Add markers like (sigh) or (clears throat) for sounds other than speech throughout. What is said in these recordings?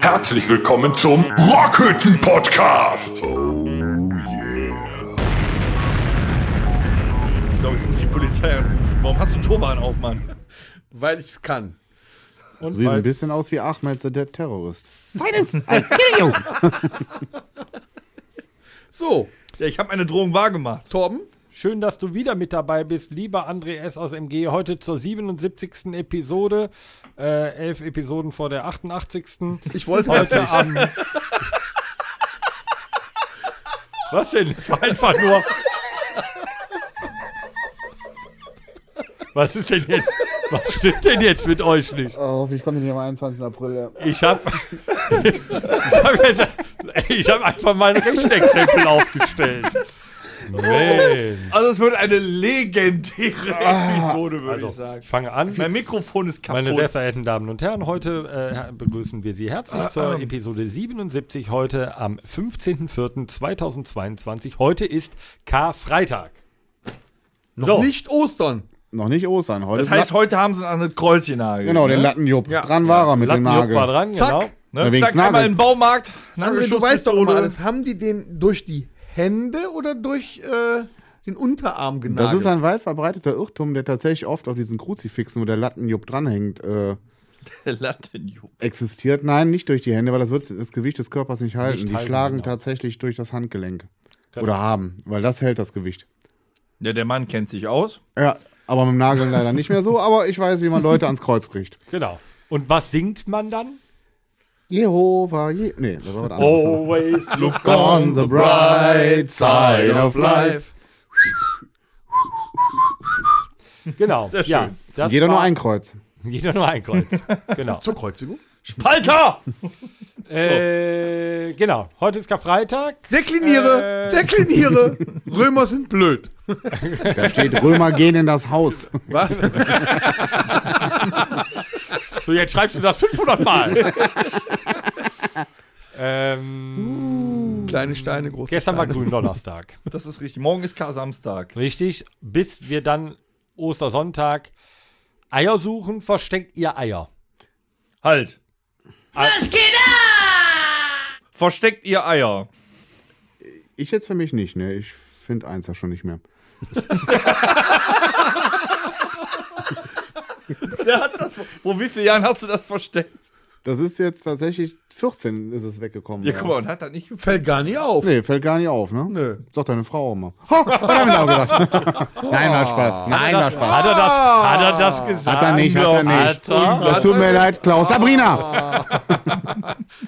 Herzlich willkommen zum Rockhütten Podcast. Oh Ich glaube, ich muss die Polizei anrufen. Warum hast du Turban auf, Mann? Weil ich es kann. Und Sieht weil- ein bisschen aus wie Ahmed the Dead Terrorist. (laughs) So, ja, ich habe eine Drohung wahrgemacht. Torben, Schön, dass du wieder mit dabei bist, lieber André S. aus MG. Heute zur 77. Episode. Äh, elf Episoden vor der 88. ich wollte das Heute nicht. am. Was denn? Es war einfach nur. Was ist denn jetzt? Was stimmt denn jetzt mit euch nicht? Oh, ich komme nicht am 21. April. Ich hab. (laughs) ich hab, jetzt, ich hab einfach mein Rechenexempel aufgestellt. Mensch. Also es wird eine legendäre Episode, würde Also, ich sagen. ich fange an. Mein Mikrofon ist kaputt. Meine sehr verehrten Damen und Herren, heute äh, begrüßen wir Sie herzlich zur Episode 77, heute am 15.04.2022. Heute ist Karfreitag. Noch So. nicht Ostern. Noch nicht Ostern. Heute das heißt, heute haben sie an eine Kreuzchenagel. Genau, ne? den Lattenjupp. Ja. Dran war er mit dem Lattenjuck war Nagel. dran, Zack. genau. Ne? Zack, einmal Nagel. in den Baumarkt. André, du weißt doch immer alles. Haben die den durch die Hände oder durch äh, den Unterarm genagelt? Das ist ein weit verbreiteter Irrtum, der tatsächlich oft auf diesen Kruzifixen, wo der Lattenjupp dranhängt, äh, (laughs) Lattenjupp. existiert. Nein, nicht durch die Hände, weil das wird das Gewicht des Körpers nicht halten. Nicht die halten, schlagen genau. tatsächlich durch das Handgelenk. Oder haben, weil das hält das Gewicht. Ja, der Mann kennt sich aus. Ja, aber mit dem Nagel leider nicht mehr so, aber ich weiß, wie man Leute ans Kreuz kriegt. Genau. Und was singt man dann? Jehova, je nee, das war was anderes. Always (laughs) look On the bright side of life. Genau. Sehr schön. Ja, das Jeder war, nur ein Kreuz. (laughs) Jeder nur ein Kreuz. genau. (laughs) Zur Kreuzigung? Spalter! äh, genau. Heute ist Karfreitag. Dekliniere! Äh. Dekliniere! Römer sind blöd. Da steht Römer gehen in das Haus. Was? So, jetzt schreibst du das 500 Mal. (laughs) ähm, Kleine Steine, große gestern war Steine. Gründonnerstag. Das ist richtig. Morgen ist Kar-Samstag. Richtig. Bis wir dann Ostersonntag Eier suchen, versteckt ihr Eier. Halt. Was geht ab? Versteckt ihr Eier. Ich jetzt für mich nicht, ne? Ich finde eins ja schon nicht mehr. (laughs) Der hat das. Wo, wie viele Jahren hast du das versteckt? Das ist jetzt tatsächlich 14 ist es weggekommen. Ja, guck mal, und hat das nicht Fällt gar nicht auf. Nee, fällt gar nicht auf, ne? Nö. Sagt deine Frau auch immer. Ha, hat er mir auch gedacht. (laughs) Nein, war Spaß. Nein, war Spaß. Hat er das, hat er das gesagt? Hat er nicht, hat er nicht. Das tut mir leid, Klaus. Sabrina!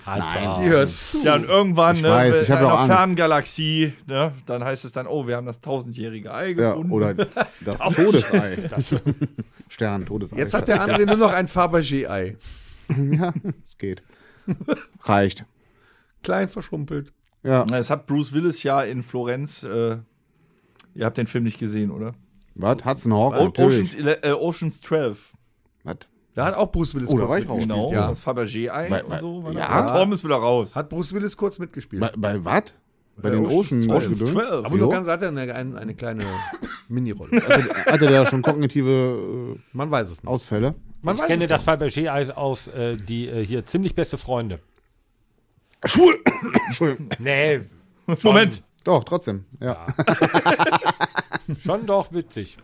hat er. Die hört zu. Ja, und irgendwann, Ich ne, weiß, ich in hab ja einer auch Angst. fernen Galaxie, ne, dann heißt es dann, oh, wir haben das tausendjährige Ei Ja, gefunden. oder das (laughs) Todesei. (laughs) Stern, Todesei. Jetzt hat der André nur noch ein Fabergé-Ei. (laughs) Ja, es geht. Reicht. Klein verschrumpelt. Ja. Es hat Bruce Willis ja in Florenz, äh, ihr habt den Film nicht gesehen, oder? Was? Hudson Hawk? O Natürlich. Oceans, äh, Oceans 12. Was? Da hat auch Bruce Willis Oh, da kurz war ich raus. mitgespielt. Genau, Ja. das Fabergé-Ei Bei- und bei- so. ja. Ja. Tom ist wieder raus. Hat Bruce Willis kurz mitgespielt. Bei, bei was? Bei den Ocean's Ocean, Ocean 12. Aber nur ganz hat er eine, eine, eine kleine (laughs) Minirolle. Hatte der schon kognitive Man weiß es äh, nicht. Ausfälle? Man Ich weiß kenne es das nicht. Fabergé-Eis aus äh, die äh, hier ziemlich beste Freunde. Schwul! (coughs) Entschuldigung. Nee, Moment. Doch, trotzdem. Ja. (laughs) schon doch witzig.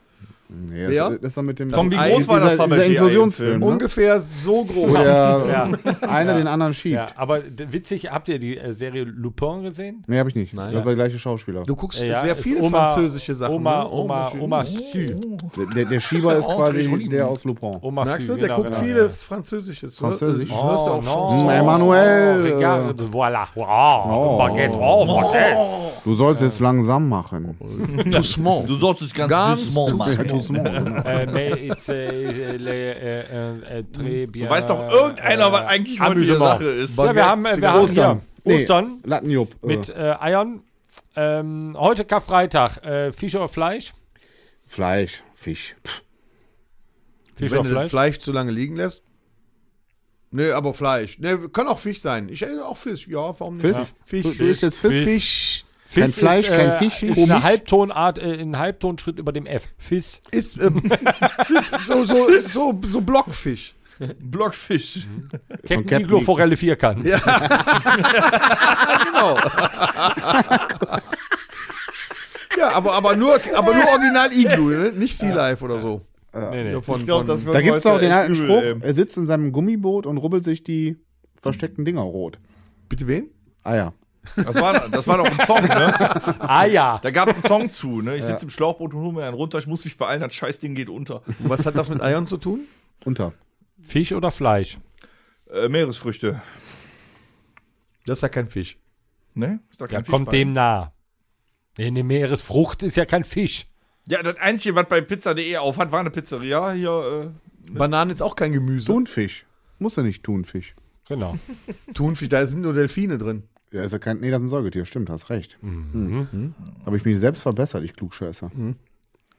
Nee, das, Ja. das ist dann mit dem. Tom, wie groß war das dieser, Fabergé-Ei im Inklusionsfilm, Film? ne? Ungefähr so groß. Wo der Ja. einer Ja. den anderen schiebt. Ja, aber witzig, habt ihr die äh, Serie Lupin gesehen? Nee, hab ich nicht. Nein. Das war der gleiche Schauspieler. Du guckst Ja, sehr viele Oma- französische Sachen. Oma, ne? Oma, schön. Oma Sü. Der, der, der Schieber ist quasi der aus Lupin. Oma Merkst du, der genau, guckt genau. vieles Französisches. Französisch. Du hörst ja auch Oh, schon. Hm, Emmanuel, Oh, regarde, voilà. Wow, Baguette, oh, Baguette. Du sollst es langsam machen. Doucement. Du sollst es ganz, Ganz süß machen. Doucement. (laughs) äh, mais it's, äh, le, äh, äh, äh, très bien. Du weißt doch irgendeiner, was eigentlich heute die. Sache ist. Ja, wir haben, äh, wir haben Ostern. hier Nee, Ostern Lattenjupp. mit Äh, äh, Eiern. Ähm, heute Karfreitag. Äh, Fisch oder Fleisch? Fleisch, Fisch. Pff, Fisch Wenn oder du das Fleisch? Fleisch zu lange liegen lässt. Nee, aber Fleisch. Nee, kann auch Fisch sein. Ich esse auch Fisch. Ja, warum nicht? Fisch? Ja. Fisch. Du, du isst jetzt Fisch? Fisch. Kein Fiss Fleisch, ist, kein äh, Fisch, Ist eine Halbtonart, äh, ein Halbtonschritt über dem F. Fiss. Ist (laughs) ähm, so, so, so, so Blockfisch. Blockfisch. Captain Captain Iglo Forelle Vierkant. Ja. genau. (laughs) ja, aber, aber, nur, aber nur Original Iglu, ne? nicht Sea Life oder so. Nee, nee. Ja, von, Ich glaub, von, Da gibt es auch den alten übel, Spruch, ey. er sitzt in seinem Gummiboot und rubbelt sich die versteckten Dinger rot. bitte wen? Ah ja. Das war, das war doch ein Song, ne? (laughs) Ah ja. Da gab es einen Song zu, ne? Ich sitze im Schlauchboot und hole mir einen runter, ich muss mich beeilen, das Scheißding geht unter. Und was hat das mit Eiern zu tun? Unter. Fisch oder Fleisch? Äh, Meeresfrüchte. Das ist ja kein Fisch. Ne? Ist da Ja, kein Fisch kommt bei? dem nah. Nee, eine Meeresfrucht ist ja kein Fisch. Ja, das Einzige, was bei pizza.de auf hat, war eine Pizzeria. Hier, äh, Bananen ist auch kein Gemüse. Thunfisch. Muss ja nicht Thunfisch. Genau. (laughs) Thunfisch, da sind nur Delfine drin. Ja, ist ja kein. Nee, das ist ein Säugetier, stimmt, hast recht. Mhm. Habe ich mich selbst verbessert, ich Klugscheißer.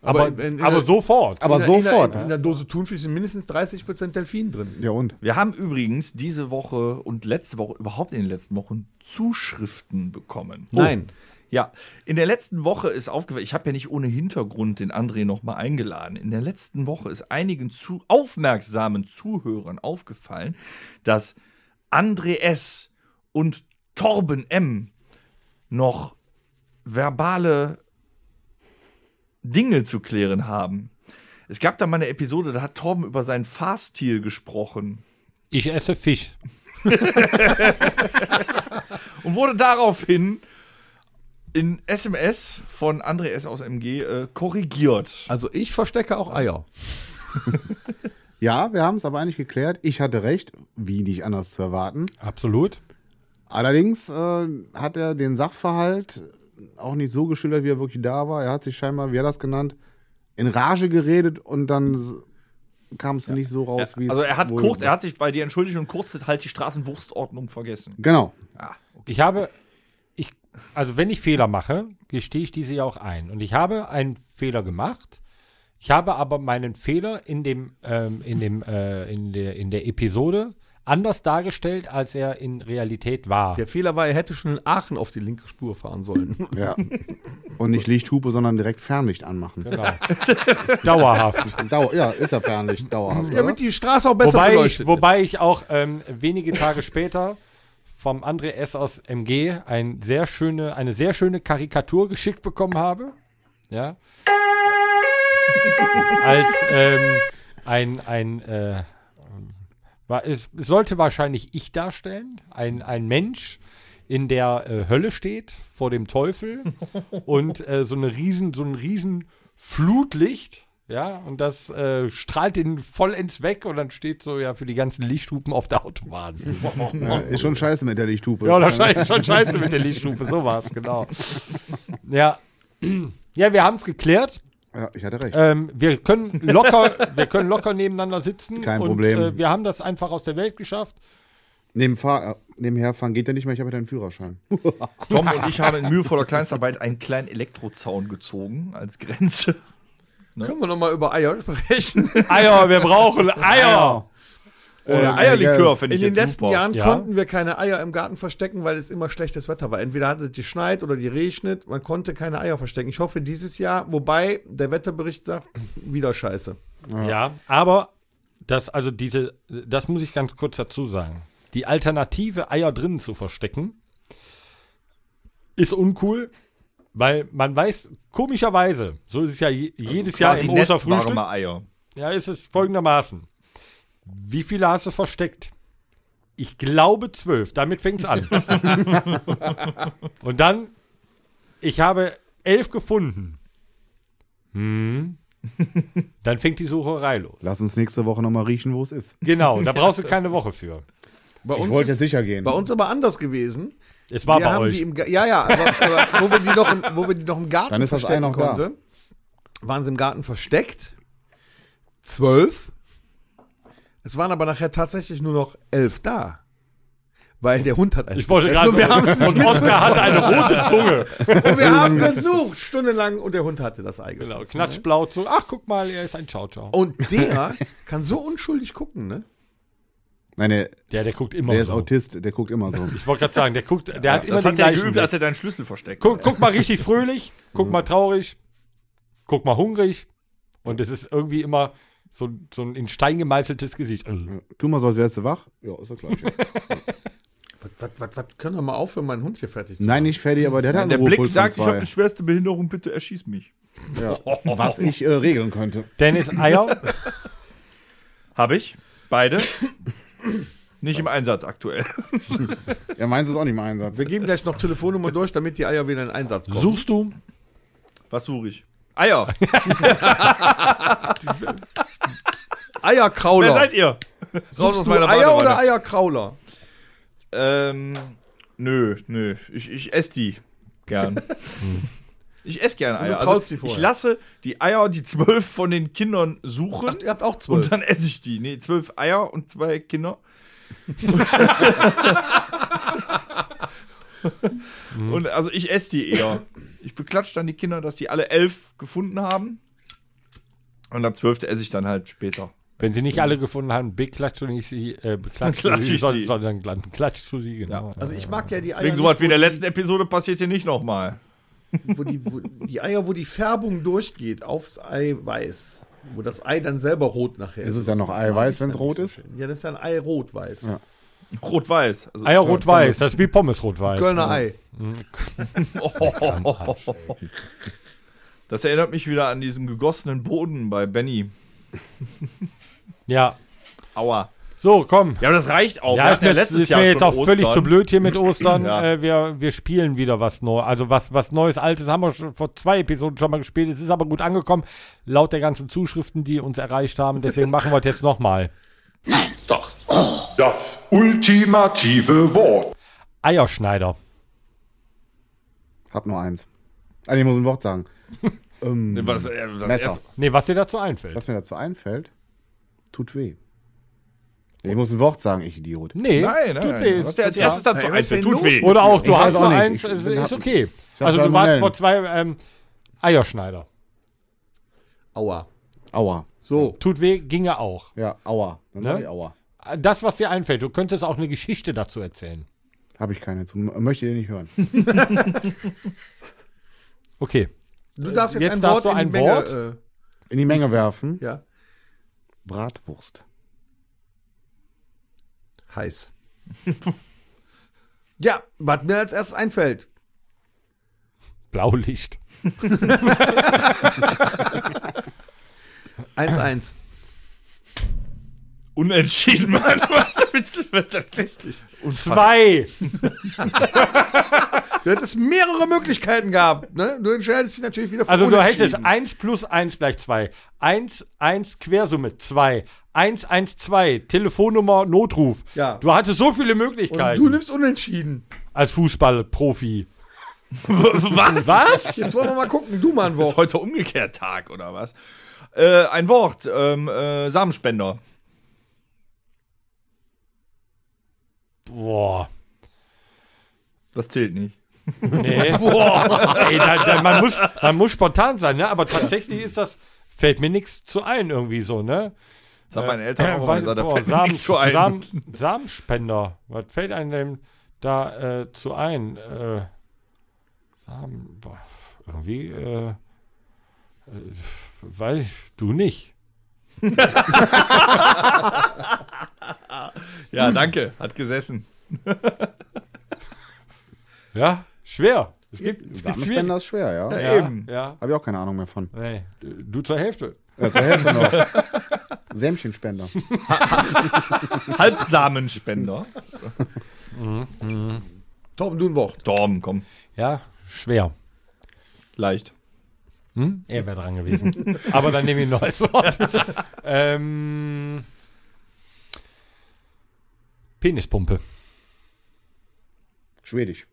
Aber, in- in aber der- sofort. Aber in der, sofort. In der, in der Dose Thunfisch sind mindestens 30% Delfin drin. Ja und? wir haben übrigens diese Woche und letzte Woche, überhaupt in den letzten Wochen, Zuschriften bekommen. Nein. Ja, in der letzten Woche ist aufgefallen, ich habe ja nicht ohne Hintergrund den André nochmal eingeladen. In der letzten Woche ist einigen zu aufmerksamen Zuhörern aufgefallen, dass André S. und Torben M. noch verbale Dinge zu klären haben. Es gab da mal eine Episode, da hat Torben über seinen Fahrstil gesprochen Ich esse Fisch. (laughs) und wurde daraufhin in SMS von André S. aus MG äh, korrigiert. Also ich verstecke auch Eier. (laughs) Ja, wir haben es aber eigentlich geklärt. Ich hatte recht, wie nicht anders zu erwarten. Absolut. Allerdings äh, hat er den Sachverhalt auch nicht so geschildert, wie er wirklich da war. Er hat sich scheinbar, wie er das genannt, in Rage geredet und dann kam es nicht so raus, wie es Also er hat wohl- kurz, er hat sich bei dir entschuldigt und kurz halt die Straßenwurstordnung vergessen. Genau. Ah, Ich habe, ich, also wenn ich Fehler mache, gestehe ich diese ja auch ein. Und ich habe einen Fehler gemacht. Ich habe aber meinen Fehler in dem, ähm, in dem, äh, in der, in der Episode anders dargestellt, als er in Realität war. Der Fehler war, er hätte schon in Aachen auf die linke Spur fahren sollen. Ja. und nicht Lichthupe, sondern direkt Fernlicht anmachen. Genau. (laughs) Dauerhaft. Dau ja, ist ja Fernlicht, dauerhaft. oder? Damit die Straße auch besser Wobei ich, wobei ich auch ähm, wenige Tage später vom André S. aus MG ein sehr schöne, eine sehr schöne Karikatur geschickt bekommen habe. Ja. (laughs) Als ähm, ein, ein äh, war, es sollte wahrscheinlich ich darstellen, ein, ein Mensch in der äh, Hölle steht vor dem Teufel (laughs) und äh, so eine riesen, so ein riesen Flutlicht, ja, und das äh, strahlt den vollends weg und dann steht so ja für die ganzen Lichthupen auf der Autobahn. (laughs) Ja, ist schon scheiße mit der Lichthupe. Ja, wahrscheinlich schon scheiße mit der Lichtstufe, so war es, genau. (laughs) Ja. (clears throat) Ja, wir haben es geklärt. Ja, ich hatte recht. Ähm, wir können locker, wir können locker nebeneinander sitzen. (laughs) Kein und, Problem. Äh, wir haben das einfach aus der Welt geschafft. Neben Fahr äh, nebenher fahren geht ja nicht mehr, ich habe ja deinen Führerschein. (laughs) Tom und ich haben in mühevoller Kleinstarbeit einen kleinen Elektrozaun gezogen als Grenze. Können wir noch mal über Eier sprechen? Eier, wir brauchen Eier. Oder Eierlikör finde In ich den jetzt letzten super. Jahren Ja. konnten wir keine Eier im Garten verstecken, weil es immer schlechtes Wetter war. Entweder hat es geschneit oder die regnet. Man konnte keine Eier verstecken. Ich hoffe dieses Jahr, wobei der Wetterbericht sagt, wieder scheiße. Ja, aber das, also diese, das muss ich ganz kurz dazu sagen. Die Alternative, Eier drinnen zu verstecken, ist uncool, weil man weiß, komischerweise, so ist es ja je, jedes Jahr im Osterfrühstück, Eier. ja, ist es folgendermaßen. Wie viele hast du versteckt? Ich glaube zwölf, damit fängt es an. (laughs) Und dann, ich habe elf gefunden. Hm. (laughs) Dann fängt die Sucherei los. Lass uns nächste Woche nochmal riechen, wo es ist. Genau, da (laughs) brauchst du keine Woche für. Bei Ich wollte ist, sicher gehen. bei uns aber anders gewesen. Es war wir bei haben euch. die im, Ga- ja, ja, aber, aber wo, wir die noch im, wo wir die noch im Garten Dann ist das verstecken noch da. konnten, waren sie im Garten versteckt. Zwölf. Es waren aber nachher tatsächlich nur noch elf da. Weil der Hund hat einen. ich wollte gerade Und wir haben es und Oskar hatte eine rote Zunge. Und wir haben gesucht, stundenlang, und der Hund hatte das Ei Genau, gefressen, knatschblau zu. Ach, guck mal, er ist ein Ciao Ciao. Ne? Und der kann so unschuldig gucken, ne? Nein, der, Der, der guckt immer der ist so. Autist, der guckt immer so. Ich wollte gerade sagen, der guckt, der hat immer Das den hat er gleichen geübt, als er deinen Schlüssel versteckt. Guck, guck mal richtig fröhlich, guck mal traurig, guck mal hungrig. Und es ist irgendwie immer so, so ein in Stein gemeißeltes Gesicht. Äh. Tu mal so, als wärst du wach. Ja, ist doch gleich. (laughs) Was, was, was, was, können wir mal aufhören, meinen Hund hier fertig zu Nein, nicht fertig, aber der hat einen Der Blick sagt, ich habe eine schwerste Behinderung, bitte erschieß mich. ja. (laughs) Was ich äh, regeln könnte. Dennis Eier, (laughs) Habe ich. Beide. Nicht im Einsatz aktuell. Ja, meins ist auch nicht im Einsatz. Wir geben gleich noch Telefonnummer durch, damit die Eier wieder in Einsatz kommen. suchst du? Was suche ich? Eier. Eierkrauler. Wer seid ihr? Raus Suchst du Eier oder Eierkrauler? Ähm, nö, nö. Ich, ich esse die gern. (laughs) ich esse gern Eier. Also, ich lasse die Eier, die zwölf von den Kindern suchen. Ach, ihr habt auch zwölf. Und dann esse ich die. Nee, zwölf Eier und zwei Kinder. (laughs) (laughs) und also ich esse die eher. Ich beklatsche dann die Kinder, dass die alle elf gefunden haben. Und das zwölfte esse ich dann halt später. Wenn sie nicht alle gefunden haben, beklatschst du nicht sie, äh, beklatschst du Klatsch sie, ich sondern, sie. sondern glan- klatschst du sie, genau. also ich mag ja die Eier, Wegen nicht, sowas wie in der letzten Episode passiert hier nicht nochmal. wo, die, wo die Eier, wo die Färbung durchgeht aufs Eiweiß. Wo das Ei dann selber rot nachher Ist es dann noch Eiweiß, dann nicht rot so ist? Ja, das ist ja ein Ei rot-weiß. Ja. Rot-Weiß. Also, Eier rot-weiß, das ist wie Pommes rot-weiß. Kölner Ei. (laughs) Das erinnert mich wieder an diesen gegossenen Boden bei Benny. (laughs) Ja. Aua. So, komm. Ja, aber das reicht auch. Ja, Wir ist mir, jetzt, ist mir jetzt auch völlig Ostern. zu blöd hier mit (clears throat) Ostern. Ja. äh, wir, wir spielen wieder was Neues. Also was, was Neues, Altes haben wir schon vor zwei Episoden schon mal gespielt. Es ist aber gut angekommen, laut der ganzen Zuschriften, die uns erreicht haben. Deswegen machen wir es jetzt nochmal. Das ultimative Wort. Eierschneider. Hab nur eins. Ah, ich muss ein Wort sagen. (laughs) ähm, Was, äh, das Messer. erste- Nee, was dir dazu einfällt. Was mir dazu einfällt, tut weh. Ich muss ein Wort sagen, ich Idiot. Nee, Nein, nein, tut nein. weh. Was dir als Ja. erstes dazu Hey, was ist einfällt, denn tut los weh. Oder auch, du Ich hast nur eins, Ich ist, ist okay. Also du warst vor zwei ähm, Eierschneider. Aua. Aua. So. Tut weh, ginge auch. Ja, aua. Dann Ne? ich aua. Das, was dir einfällt, du könntest auch eine Geschichte dazu erzählen. Habe ich keine zu. Möchte ihr nicht hören. (laughs) Okay. Du darfst jetzt, Jetzt ein darfst Wort du in die ein Menge. Wort? Äh, In die Menge werfen. ja. Bratwurst. Heiß. (laughs) ja, was mir als erstes einfällt. Blaulicht. (laughs) 1-1. Unentschieden, Mann. Was ist Richtig. Zwei. (laughs) Du hättest mehrere Möglichkeiten gehabt. Ne? Du entscheidest dich natürlich wieder für Also du hättest Unentschieden. 1 plus 1 gleich 2. 1, 1 Quersumme 2. 1, 1, 2. Telefonnummer Notruf. Ja. Du hattest so viele Und Möglichkeiten du nimmst Unentschieden. als Fußballprofi. Was? Was? Jetzt wollen wir mal gucken. Du mal ein Ist Wort. heute umgekehrt Tag, oder was? Äh, ein Wort. Ähm, äh, Samenspender. Boah. Das zählt nicht. Nee. (laughs) Boah. Ey, da, da, man, muss, man muss spontan sein, ne? Aber tatsächlich ist das, fällt mir nichts zu ein irgendwie so, ne? Das haben meine Eltern auch weiß- gesagt, da boah, fällt Samen, nichts zu ein. Samen, Samenspender. Was fällt einem denn da äh, zu ein? Äh, Samen, boah, irgendwie, äh, äh, weiß ich, du nicht. (laughs) Ja, danke. Hat gesessen. (laughs) Ja, schwer. Es gibt, es gibt Samenspender ist schwer, ja. Ja, Ja, eben. ja. Habe ich auch keine Ahnung mehr von. Nee, du zur Hälfte. Ja, zur Hälfte noch. (laughs) Sämchenspender. Halbsamenspender. Torben, du ein Wort. Dorm, komm. Ja, schwer. Leicht. Hm? Er wäre dran gewesen. (laughs) Aber dann nehme ich ein neues Wort. (laughs) ähm, Penispumpe. Schwedisch.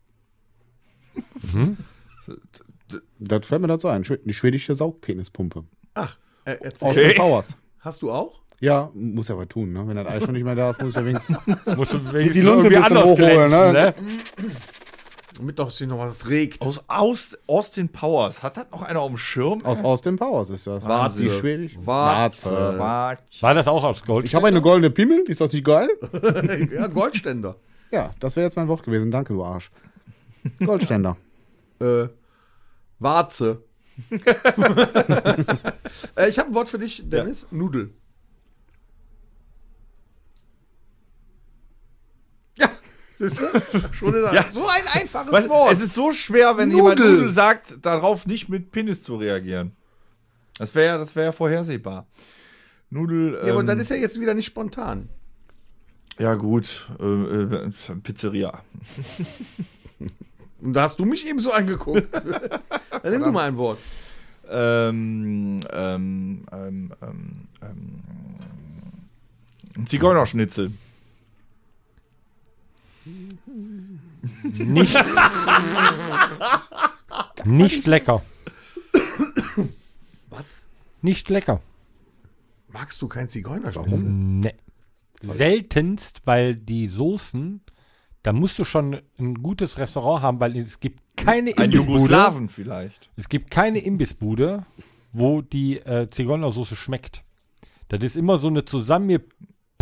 Das fällt mir dazu ein. Die schwedische Saugpenispumpe. Ach, äh, erzähl. Aus Okay. den Powers. Hast du auch? Ja, muss ja was tun, ne? Wenn das Eis schon nicht mehr da ist, muss ich ja wenigstens. Musst du wenigstens Die Lunte irgendwie anders hochholen, glänzen, ne? ne? Damit doch sich noch was regt. Aus, aus Austin Powers. Hat das noch einer auf dem Schirm? Aus Austin Powers ist das. Warze. Die Schwedisch. Warze. Warze. War das auch aus Gold? Ich habe eine goldene Pimmel. Ist das nicht geil? (laughs) ja, Goldständer. Ja, das wäre jetzt mein Wort gewesen. Danke, du Arsch. Goldständer. (laughs) Äh, Warze. (laughs) äh, ich habe ein Wort für dich, Dennis. Nudel. Ja, siehst du? Schon das (laughs) so ein einfaches Weißt, Wort. es ist so schwer, wenn jemand Nudel. Nudel sagt, darauf nicht mit Penis zu reagieren. Das wäre das wär ja vorhersehbar. Nudel. ja, aber ähm, dann ist ja jetzt wieder nicht spontan. ja gut, äh, äh, Pizzeria. (laughs) Und da hast du mich eben so angeguckt. (laughs) dann nimm du mal ein Wort. Ähm, ähm, ähm, ähm, ähm, ein Zigeunerschnitzel. Nicht, nicht lecker. Was? Nicht lecker. Magst du kein Zigeunerschnitzel? Ne. Seltenst, weil die Soßen, da musst du schon ein gutes Restaurant haben, weil es gibt keine Ein Imbissbude. Jugoslawen vielleicht. Es gibt keine Imbissbude, wo die äh, Zigeunersoße schmeckt. Das ist immer so eine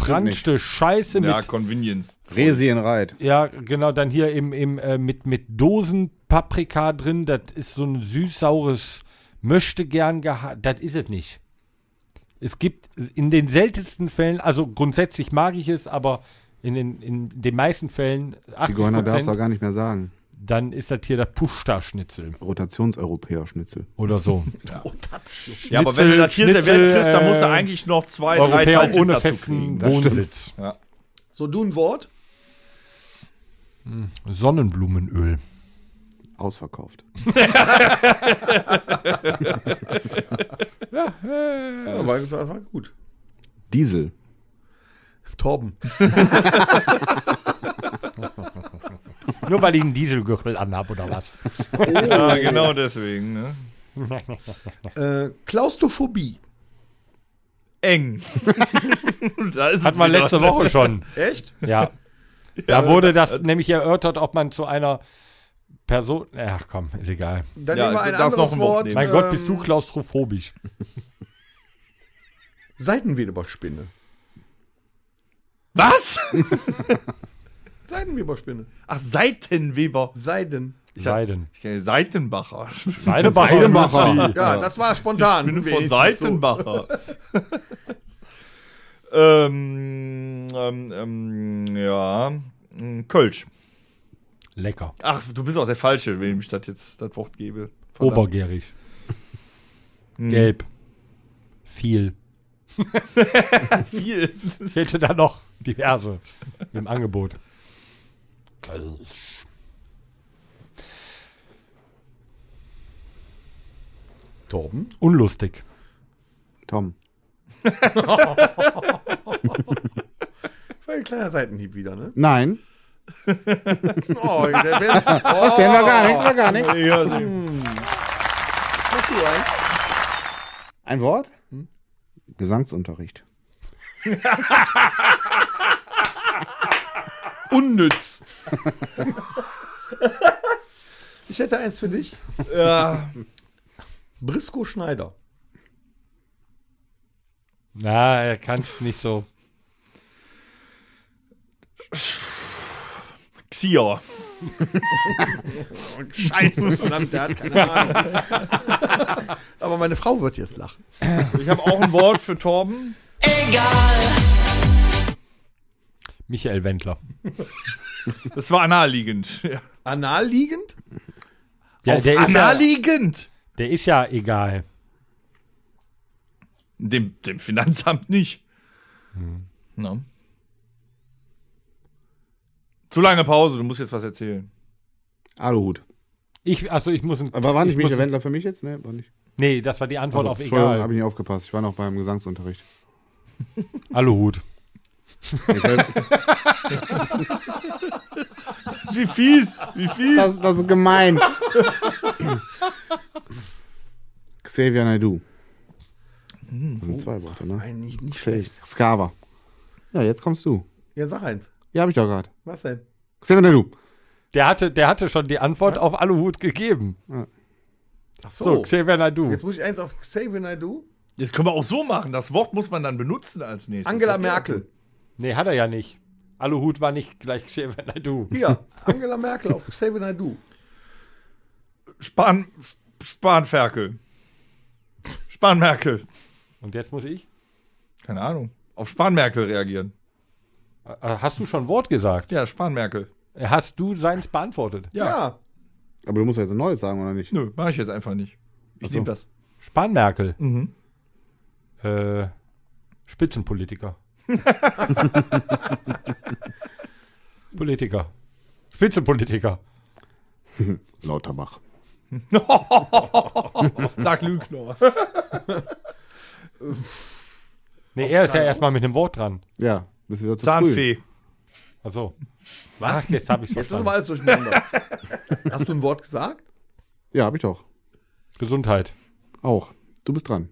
zusammengepranschte Scheiße Ja, mit Convenience. Resienreit. Ja, genau, dann hier im, im, äh, mit, mit Dosenpaprika drin, das ist so ein süß-saures möchte gern Das ist es nicht. Es gibt in den seltensten Fällen, also grundsätzlich mag ich es, aber in den, in den meisten Fällen, 80 Zigeuner darfst du auch gar nicht mehr sagen. Dann ist das hier das Pushta-Schnitzel Rotationseuropäer-Schnitzel. oder so. (laughs) Rotation. Ja, aber wenn du das hier Schnitzel, serviert kriegst, dann musst du äh, eigentlich noch zwei, drei Europäer Teile ohne festen. Wohnsitz. Ja. So, du ein Wort? Sonnenblumenöl. Ausverkauft. (laughs) Ja, aber das war gut. Diesel. Torben. (laughs) Nur weil ich einen Dieselgürtel anhab oder was? ja, genau deswegen. Ne? (laughs) Äh, Klaustrophobie. Eng. (laughs) da ist Hat man letzte Woche schon. Echt? Ja. Da wurde das nämlich erörtert, ob man zu einer Person. Ach komm, ist egal. Dann Ja, nehmen wir ein anderes noch ein Wort nehmen. Mein Gott, bist du ähm, klaustrophobisch. Seitenweberspinne. Was? (laughs) Seitenweberspinne. Ach, Seitenweber. Seiden. Ich hab- Seiden. Ich kenne Seitenbacher. Seidenbacher. Seidenbacher. Ja, das war spontan. Ich bin von. Seitenbacher. (laughs) ähm, ähm, ähm, ja. Mm, Kölsch. Lecker. Ach, du bist auch der Falsche, wem ich das jetzt das Wort gebe. Verdammt. Obergärig. Hm. Gelb. Viel. (laughs) Viel. (laughs) Ich hätte da noch diverse im Angebot. Kölsch. Torben. Unlustig. Tom. War ein kleiner Seitenhieb wieder, ne? Nein. Oh, der oh, Das sehen wir gar nichts, war gar nichts. Ja. Mach du eins. Ein Wort? Gesangsunterricht. (laughs) Unnütz. ich hätte eins für dich. ja. Brisco Schneider. Na, er kann es nicht so. Xior. Scheiße, verdammt, der hat keine Ahnung. (laughs) Aber meine Frau wird jetzt lachen. Ich habe auch ein Wort für Torben. Michael Wendler. (laughs) Das war naheliegend. Ja. Anal liegend? Ja, Auf der, ist ja, naheliegend. der ist ja egal. Dem, dem Finanzamt nicht. Na. Zu lange Pause, du musst jetzt was erzählen. Aluhut. Ich, also ich muss ein, Aber war nicht ich muss, Michael Wendler für mich jetzt? Nee, war nicht. Nee, das war die Antwort Also, auf Entschuldigung, egal. habe ich nicht aufgepasst. Ich war noch beim Gesangsunterricht. Aluhut. (laughs) Wie fies, wie fies. Das, das ist gemein. Xavier Naidoo. Das sind zwei Worte, ne? Nein, nicht, nicht schlecht. Skava. Ja, jetzt kommst du. Ja, sag eins. Ja, hab ich doch gerade. Was denn? Xavier Naidoo. Der hatte, der hatte schon die Antwort auf Aluhut gegeben. Ach So, Xavier Naidoo. Jetzt muss ich eins auf Xavier Naidoo. Das können wir auch so machen. Das Wort muss man dann benutzen als nächstes. Angela Merkel. Nee, hat er ja nicht. Aluhut war nicht gleich (laughs) Xavier Naidoo. Hier, Angela Merkel auf Xavier Naidoo. gut. Span, Spanferkel. Spanmerkel. Und jetzt muss ich? Keine Ahnung. Auf Spanmerkel reagieren. Äh, Hast du schon Wort gesagt? Ja, Spanmerkel. Hast du seins beantwortet? Ja. Ja. Aber du musst ja jetzt ein neues sagen, oder nicht? Nö, mache ich jetzt einfach nicht. Ich so. nehme das. Spanmerkel. Mhm. Äh, Spitzenpolitiker. (laughs) Politiker. Spitzenpolitiker. (laughs) Lauterbach. (laughs) Sag Lügner. Nee, er ist ja erstmal mit einem Wort dran. Ja, bist wieder zu früh. Zahnfee. Achso. Was? jetzt habe ich Jetzt ist verstanden. aber alles durcheinander. Hast du ein Wort gesagt? Ja, hab ich doch. Gesundheit. Auch. Du bist dran.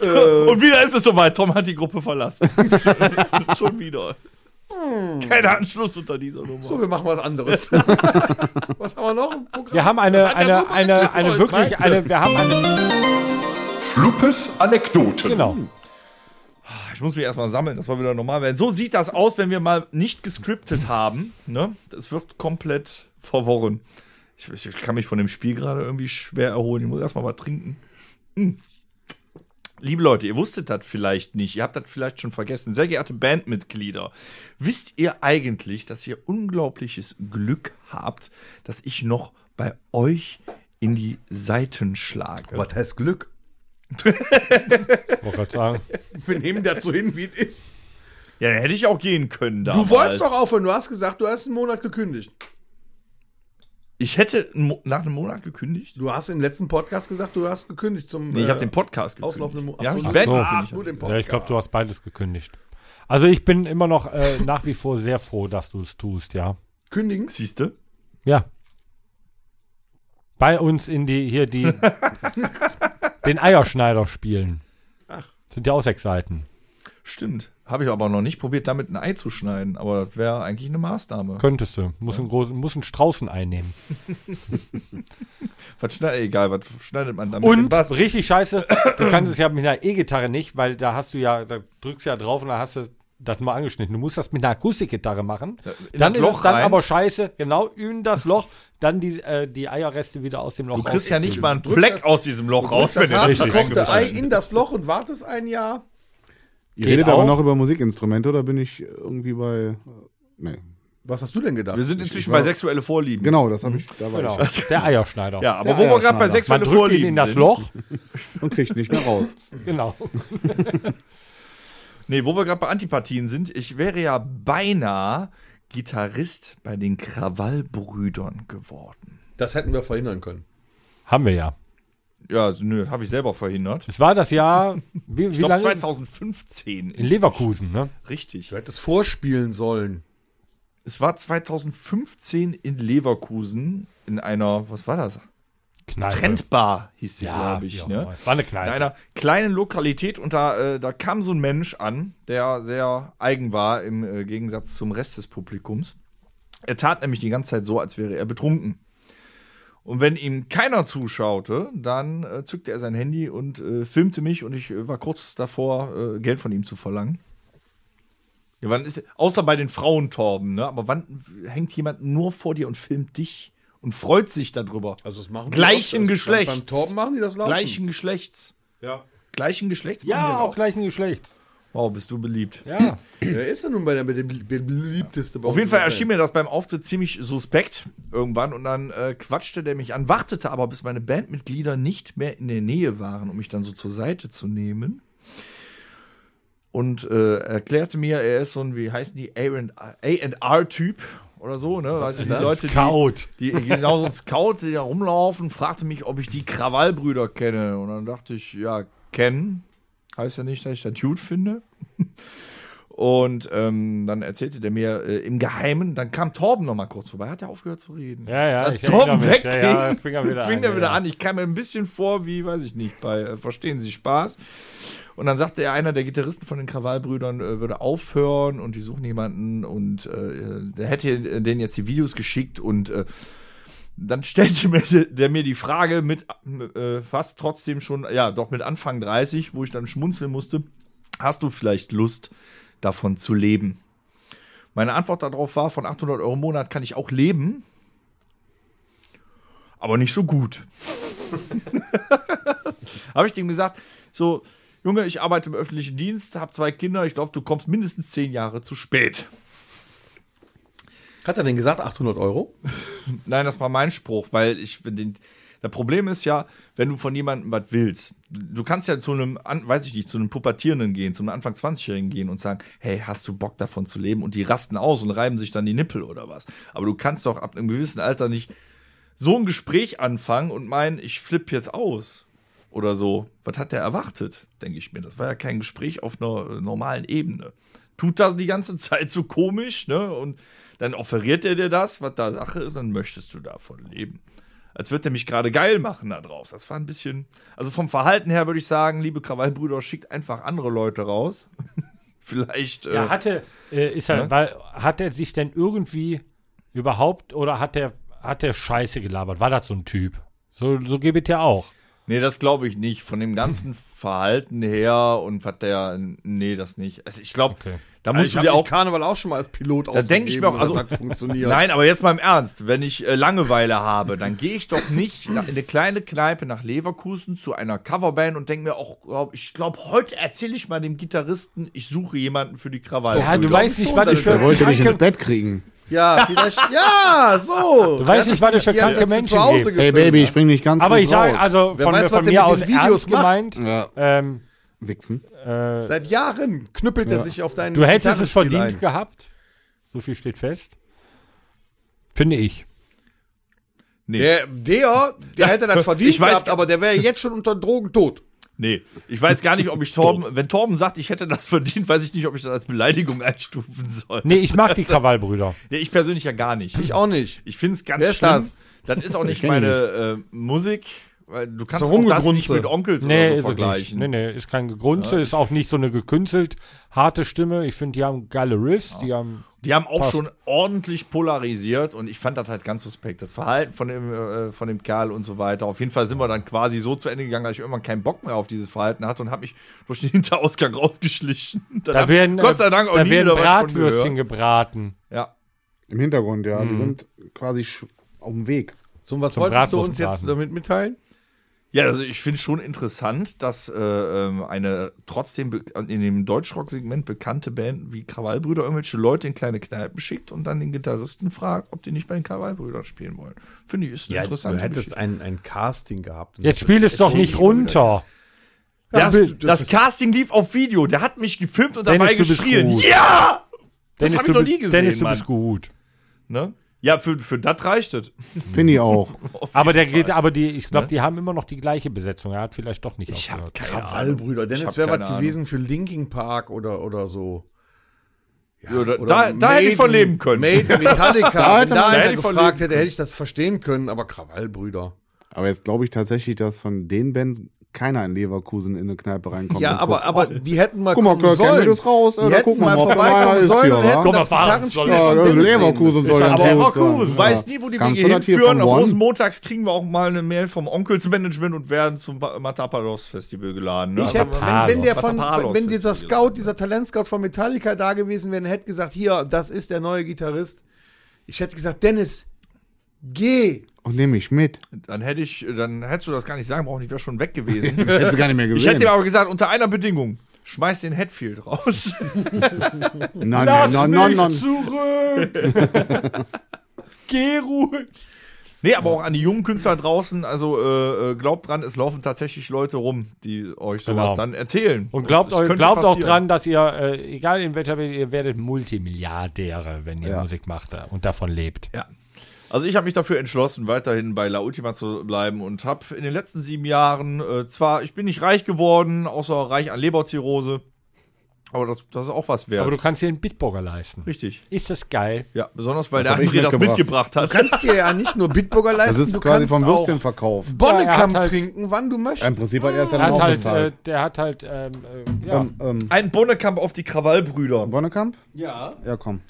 Und wieder ist es soweit. Tom hat die Gruppe verlassen. (laughs) Schon wieder. Kein Anschluss unter dieser Nummer. So, wir machen was anderes. (laughs) was haben wir noch im Programm? Wir haben eine, eine, eine, eine wirklich, eine, wir haben eine, Fluppes Anekdoten. genau. Ich muss mich erstmal sammeln, dass wir wieder normal werden. So sieht das aus, wenn wir mal nicht gescriptet haben. Ne? Das wird komplett verworren. Ich, ich, ich kann mich von dem Spiel gerade irgendwie schwer erholen. Ich muss erstmal was trinken. Hm. Liebe Leute, ihr wusstet das vielleicht nicht. Ihr habt das vielleicht schon vergessen. Sehr geehrte Bandmitglieder, wisst ihr eigentlich, dass ihr unglaubliches Glück habt, dass ich noch bei euch in die Seiten schlage? Was heißt Glück? Wollte gerade sagen. Wir nehmen das so hin, wie es ist. Ja, dann hätte ich auch gehen können. Du damals. wolltest doch aufhören. Du hast gesagt, du hast einen Monat gekündigt. Ich hätte nach einem Monat gekündigt. Du hast im letzten Podcast gesagt, du hast gekündigt zum. Nee, ich äh, habe den Podcast gekündigt. auslaufenden Mo- Ja, Ach ich so, so. Ach, nur den Ja, Podcast. ich glaube, du hast beides gekündigt. Also ich bin immer noch äh, nach wie vor sehr froh, dass du es tust, ja. Kündigen? Siehst du? Ja. Bei uns in die, hier die, (laughs) den Eierschneider spielen. Ach. Sind ja auch sechs Seiten. Stimmt. Habe ich aber noch nicht probiert, damit ein Ei zu schneiden. Aber das wäre eigentlich eine Maßnahme. Könntest du. Muss, einen, großen, muss einen Straußen einnehmen. (laughs) Was schneidet, egal, was schneidet man damit? Und richtig scheiße, du kannst es ja mit einer E-Gitarre nicht, weil da hast du ja, da drückst du ja drauf und da hast du das mal angeschnitten. Du musst das mit einer Akustikgitarre machen. in dann ist Loch es dann rein. aber scheiße, genau in das Loch, dann die, äh, die Eierreste wieder aus dem Loch Du kriegst ja nicht mal einen Fleck aus diesem Loch Du raus, wenn der richtig Ei in das Loch und wartest ein Jahr. Ihr redet aber auch. noch über Musikinstrumente oder bin ich irgendwie bei. äh, Nee. Was hast du denn gedacht? Wir sind inzwischen war- bei sexuelle Vorlieben. Genau, das habe ich. Da war Genau, ich. der Eierschneider. Ja, aber Der wo wir gerade bei Eierschneider. Man sexuelle drückt ihn Vorlieben in das sind, Loch. (laughs) Und kriegt nicht mehr raus. Genau. (laughs) Nee, wo wir gerade bei Antipathien sind, ich wäre ja beinahe Gitarrist bei den Krawallbrüdern geworden. Das hätten wir verhindern können. Haben wir ja. Ja, also, nö, habe ich selber verhindert. Es war das Jahr, wie, Ich wie glaube lange? ist es? 2015. In Leverkusen, ne? Richtig. Du hättest vorspielen sollen. Es war 2015 in Leverkusen in einer, was war das? Kneipe. Trendbar hieß die, Ja, glaube ich. auch Ne? War eine In Kneipe. einer kleinen Lokalität und da, äh, da kam so ein Mensch an, der sehr eigen war im äh, Gegensatz zum Rest des Publikums. Er tat nämlich die ganze Zeit so, als wäre er betrunken. Und wenn ihm keiner zuschaute, dann äh, zückte er sein Handy und äh, filmte mich und ich äh, war kurz davor, äh, Geld von ihm zu verlangen. Ja, wann ist, außer bei den Frauentorben, ne? Aber wann hängt jemand nur vor dir und filmt dich und freut sich darüber? Also das machen Gleichen oft. Geschlechts. Beim, beim Torben machen die das laufen. Gleichen Geschlechts. Ja. Gleichen Geschlechts? die ja, auch gleichen Geschlechts. Wow, bist du beliebt. Ja. Wer ist denn nun bei der, beliebteste bei Auf jeden Fall erschien mir das beim Auftritt ziemlich suspekt irgendwann und dann äh, quatschte der mich an, wartete aber, bis meine Bandmitglieder nicht mehr in der Nähe waren, um mich dann so zur Seite zu nehmen. Und äh, erklärte mir, er ist so ein, wie heißen die, A&R-Typ oder so, ne? Was ist die das? Leute, Scout. Die, die genau so ein Scout, die da rumlaufen, fragte mich, ob ich die Krawallbrüder kenne. Und dann dachte ich, ja, kennen. Heißt ja nicht, dass ich das gut finde. Und ähm, dann erzählte der mir äh, im Geheimen, dann kam Torben noch mal kurz vorbei, hat er aufgehört zu reden. Ja, ja, Als ich Torben mich. wegging, Ja, ja, fing er wieder (laughs) fing an, er wieder ja. an. Ich kam mir ein bisschen vor, wie, weiß ich nicht, bei äh, Verstehen Sie Spaß. Und dann sagte er, einer der Gitarristen von den Krawallbrüdern äh, würde aufhören und die suchen jemanden und äh, der hätte denen jetzt die Videos geschickt und äh, dann stellte mir der, mir die Frage mit äh, fast trotzdem schon, ja, doch mit Anfang 30, wo ich dann schmunzeln musste, hast du vielleicht Lust, davon zu leben? Meine Antwort darauf war, von 800 Euro im Monat kann ich auch leben, aber nicht so gut. (laughs) Habe ich dem gesagt, so, Junge, ich arbeite im öffentlichen Dienst, habe zwei Kinder, ich glaube, du kommst mindestens zehn Jahre zu spät. Hat er denn gesagt 800 Euro? (laughs) Nein, das war mein Spruch, weil ich den- das Problem ist ja, wenn du von jemandem was willst, du kannst ja zu einem, weiß ich nicht, zu einem Pubertierenden gehen, zu einem Anfang 20-Jährigen gehen und sagen, hey, hast du Bock davon zu leben? Und die rasten aus und reiben sich dann die Nippel oder was. Aber du kannst doch ab einem gewissen Alter nicht so ein Gespräch anfangen und meinen, ich flippe jetzt aus. Oder so. Was hat der erwartet, denke ich mir. Das war ja kein Gespräch auf einer normalen Ebene. Tut das die ganze (laughs) Zeit so komisch, ne? Und dann offeriert er dir das, was da Sache ist, dann möchtest du davon leben. Als würde er mich gerade geil machen da drauf. Das war ein bisschen. Also vom Verhalten her würde ich sagen, liebe Krawallbrüder, schickt einfach andere Leute raus. (laughs) Vielleicht. Ja, äh, hatte, äh, ist er, ne? weil, hat er sich denn irgendwie überhaupt oder hat der, hat der Scheiße gelabert? War das so ein Typ? So, so geht es ja auch. Nee, das glaube ich nicht. Von dem ganzen (laughs) Verhalten her und was der. Nee, das nicht. Also ich glaube, Okay. Da Also musst ich du habe dir auch. Karneval auch schon mal als Pilot Da denk ich mir auch, also-. (laughs) Nein, aber jetzt mal im Ernst. Wenn ich äh, Langeweile habe, dann gehe ich doch nicht (laughs) in eine kleine Kneipe nach Leverkusen zu einer Coverband und denke mir auch, ich glaube, heute erzähle ich mal dem Gitarristen, ich suche jemanden für die Krawalle. Ja, du weißt nicht, was ich für wollte dich ins Bett kriegen. Ja, vielleicht. ja, so. (laughs) Du weißt nicht, was es für kranke Menschen gibt. Hey Baby, ich bring dich ganz Aber ich sage, also von, weiß, von der mir aus Videos ernst macht. gemeint, Ja, ähm, Wichsen. äh, Seit Jahren knüppelt er sich auf deinen du hättest es verdient ein. gehabt. So viel steht fest. Finde ich. Nee. Der, der, der hätte das (laughs) verdient Ich weiß- gehabt, aber der wäre jetzt schon unter Drogen tot. Nee, ich weiß gar nicht, ob ich (laughs) Torben, wenn Torben sagt, ich hätte das verdient, weiß ich nicht, ob ich das als Beleidigung einstufen soll. Nee, ich mag die Krawallbrüder. (laughs) Nee, ich persönlich ja gar nicht. Ich auch nicht. Ich finde es ganz Wer ist schlimm. das? Das ist auch nicht meine äh, Musik, weil du kannst So das nicht mit Onkels Nee, oder so ist es nicht. vergleichen. Nee, nee, ist kein Gegrunze, ist auch nicht so eine gekünstelt harte Stimme. Ich finde, die haben geile Riffs, die haben Die haben auch Passt. schon ordentlich polarisiert und ich fand das halt ganz suspekt. Das Verhalten von dem, äh, von dem Kerl und so weiter. Auf jeden Fall sind wir dann quasi so zu Ende gegangen, dass ich irgendwann keinen Bock mehr auf dieses Verhalten hatte und habe mich durch den (laughs) Hinterausgang rausgeschlichen. (laughs) Dann da werden, Gott sei Dank auch da nie werden Bratwürstchen gebraten. Ja. Im Hintergrund, ja. Mhm. Die sind quasi auf dem Weg. So, was Zum wolltest du uns jetzt damit mitteilen? Ja, also ich finde schon interessant, dass äh, ähm, eine trotzdem in dem Deutschrock-Segment bekannte Band wie Krawallbrüder irgendwelche Leute in kleine Kneipen schickt und dann den Gitarristen fragt, ob die nicht bei den Krawallbrüdern spielen wollen. Finde ich, ist eine interessante du hättest ein, ein Casting gehabt. Jetzt spiel es doch nicht runter. Ja, das- das, das- Casting lief auf Video. Der hat mich gefilmt und Dennis, dabei geschrien. Ja! Das Dennis, hab ich du, noch nie gesehen, Dennis, du Mann. bist gut. Ne? Ja, für, für das reicht es. Finde ich auch. (laughs) Aber der Fall. geht, aber die, ich glaube, Ne? die haben immer noch die gleiche Besetzung. Er hat vielleicht doch nicht Ich habe aufgehört. Krawallbrüder. Dennis wäre was gewesen für Linkin Park oder, oder so. Ja, da- da- da hätte ich von leben können. Maiden, (laughs) Metallica. Da Wenn hätte da hätte ich von gefragt hätte, hätte ich das verstehen können, aber Krawallbrüder. Aber jetzt glaube ich tatsächlich, dass von den Bands keiner in Leverkusen in eine Kneipe reinkommt. Ja, aber, aber die hätten mal Guck mal, kommen sollen. Hammett raus, die da hätten mal vorbeikommen sollen und hätten Guck mal, das Gitarrenspiel Ja, von das Dennis Leverkusen soll Aber Leverkusen, weiß nie, wo die Wege das hinführen. Am? Rosenmontags kriegen wir auch mal eine Mail vom Onkelsmanagement und werden zum Pa- Matapalos Festival geladen. Ne? Ich hätte, wenn, wenn der von, Matapalos wenn dieser Scout, dieser Talentscout von Metallica da gewesen wäre, und hätte gesagt, hier, das ist der neue Gitarrist. Ich hätte gesagt, Dennis, geh. Und nehme ich mit. Dann hätte ich, dann hättest du das gar nicht sagen brauchen, ich wäre schon weg gewesen. (laughs) Hättest du gar nicht mehr ich gesehen. hätte dir aber gesagt, unter einer Bedingung. Schmeiß den Hatfield raus. (laughs) nein, nein, Lass nein, mich nein, nein. zurück. (laughs) Geh ruhig. Nee, aber auch an die jungen Künstler draußen, also äh, äh, glaubt dran, es laufen tatsächlich Leute rum, die euch sowas Genau. dann erzählen. Und glaubt, euch, glaubt auch dran, dass ihr, äh, egal in welcher Welt, ihr werdet Multimilliardäre, wenn ihr Ja. Musik macht äh, und davon lebt. Ja. Also ich habe mich dafür entschlossen, weiterhin bei La Ultima zu bleiben und habe in den letzten sieben Jahren äh, zwar, ich bin nicht reich geworden, außer reich an Leberzirrhose Aber das, das ist auch was wert. Aber du kannst dir einen Bitburger leisten. Richtig. Ist das geil? Ja, besonders weil Das der André das mitgebracht. hat. Du kannst dir ja nicht nur Bitburger leisten, Das ist du quasi kannst vom Würstchenverkauf. Bonnekamp Ja, halt- trinken, wann du möchtest. Im Prinzip hat er es dann Er hat auch halt, äh, der hat halt, ähm, äh, ja. Ähm, ähm, Ein Bonnekamp auf die Krawallbrüder. Bonnekamp? Ja. Ja, komm.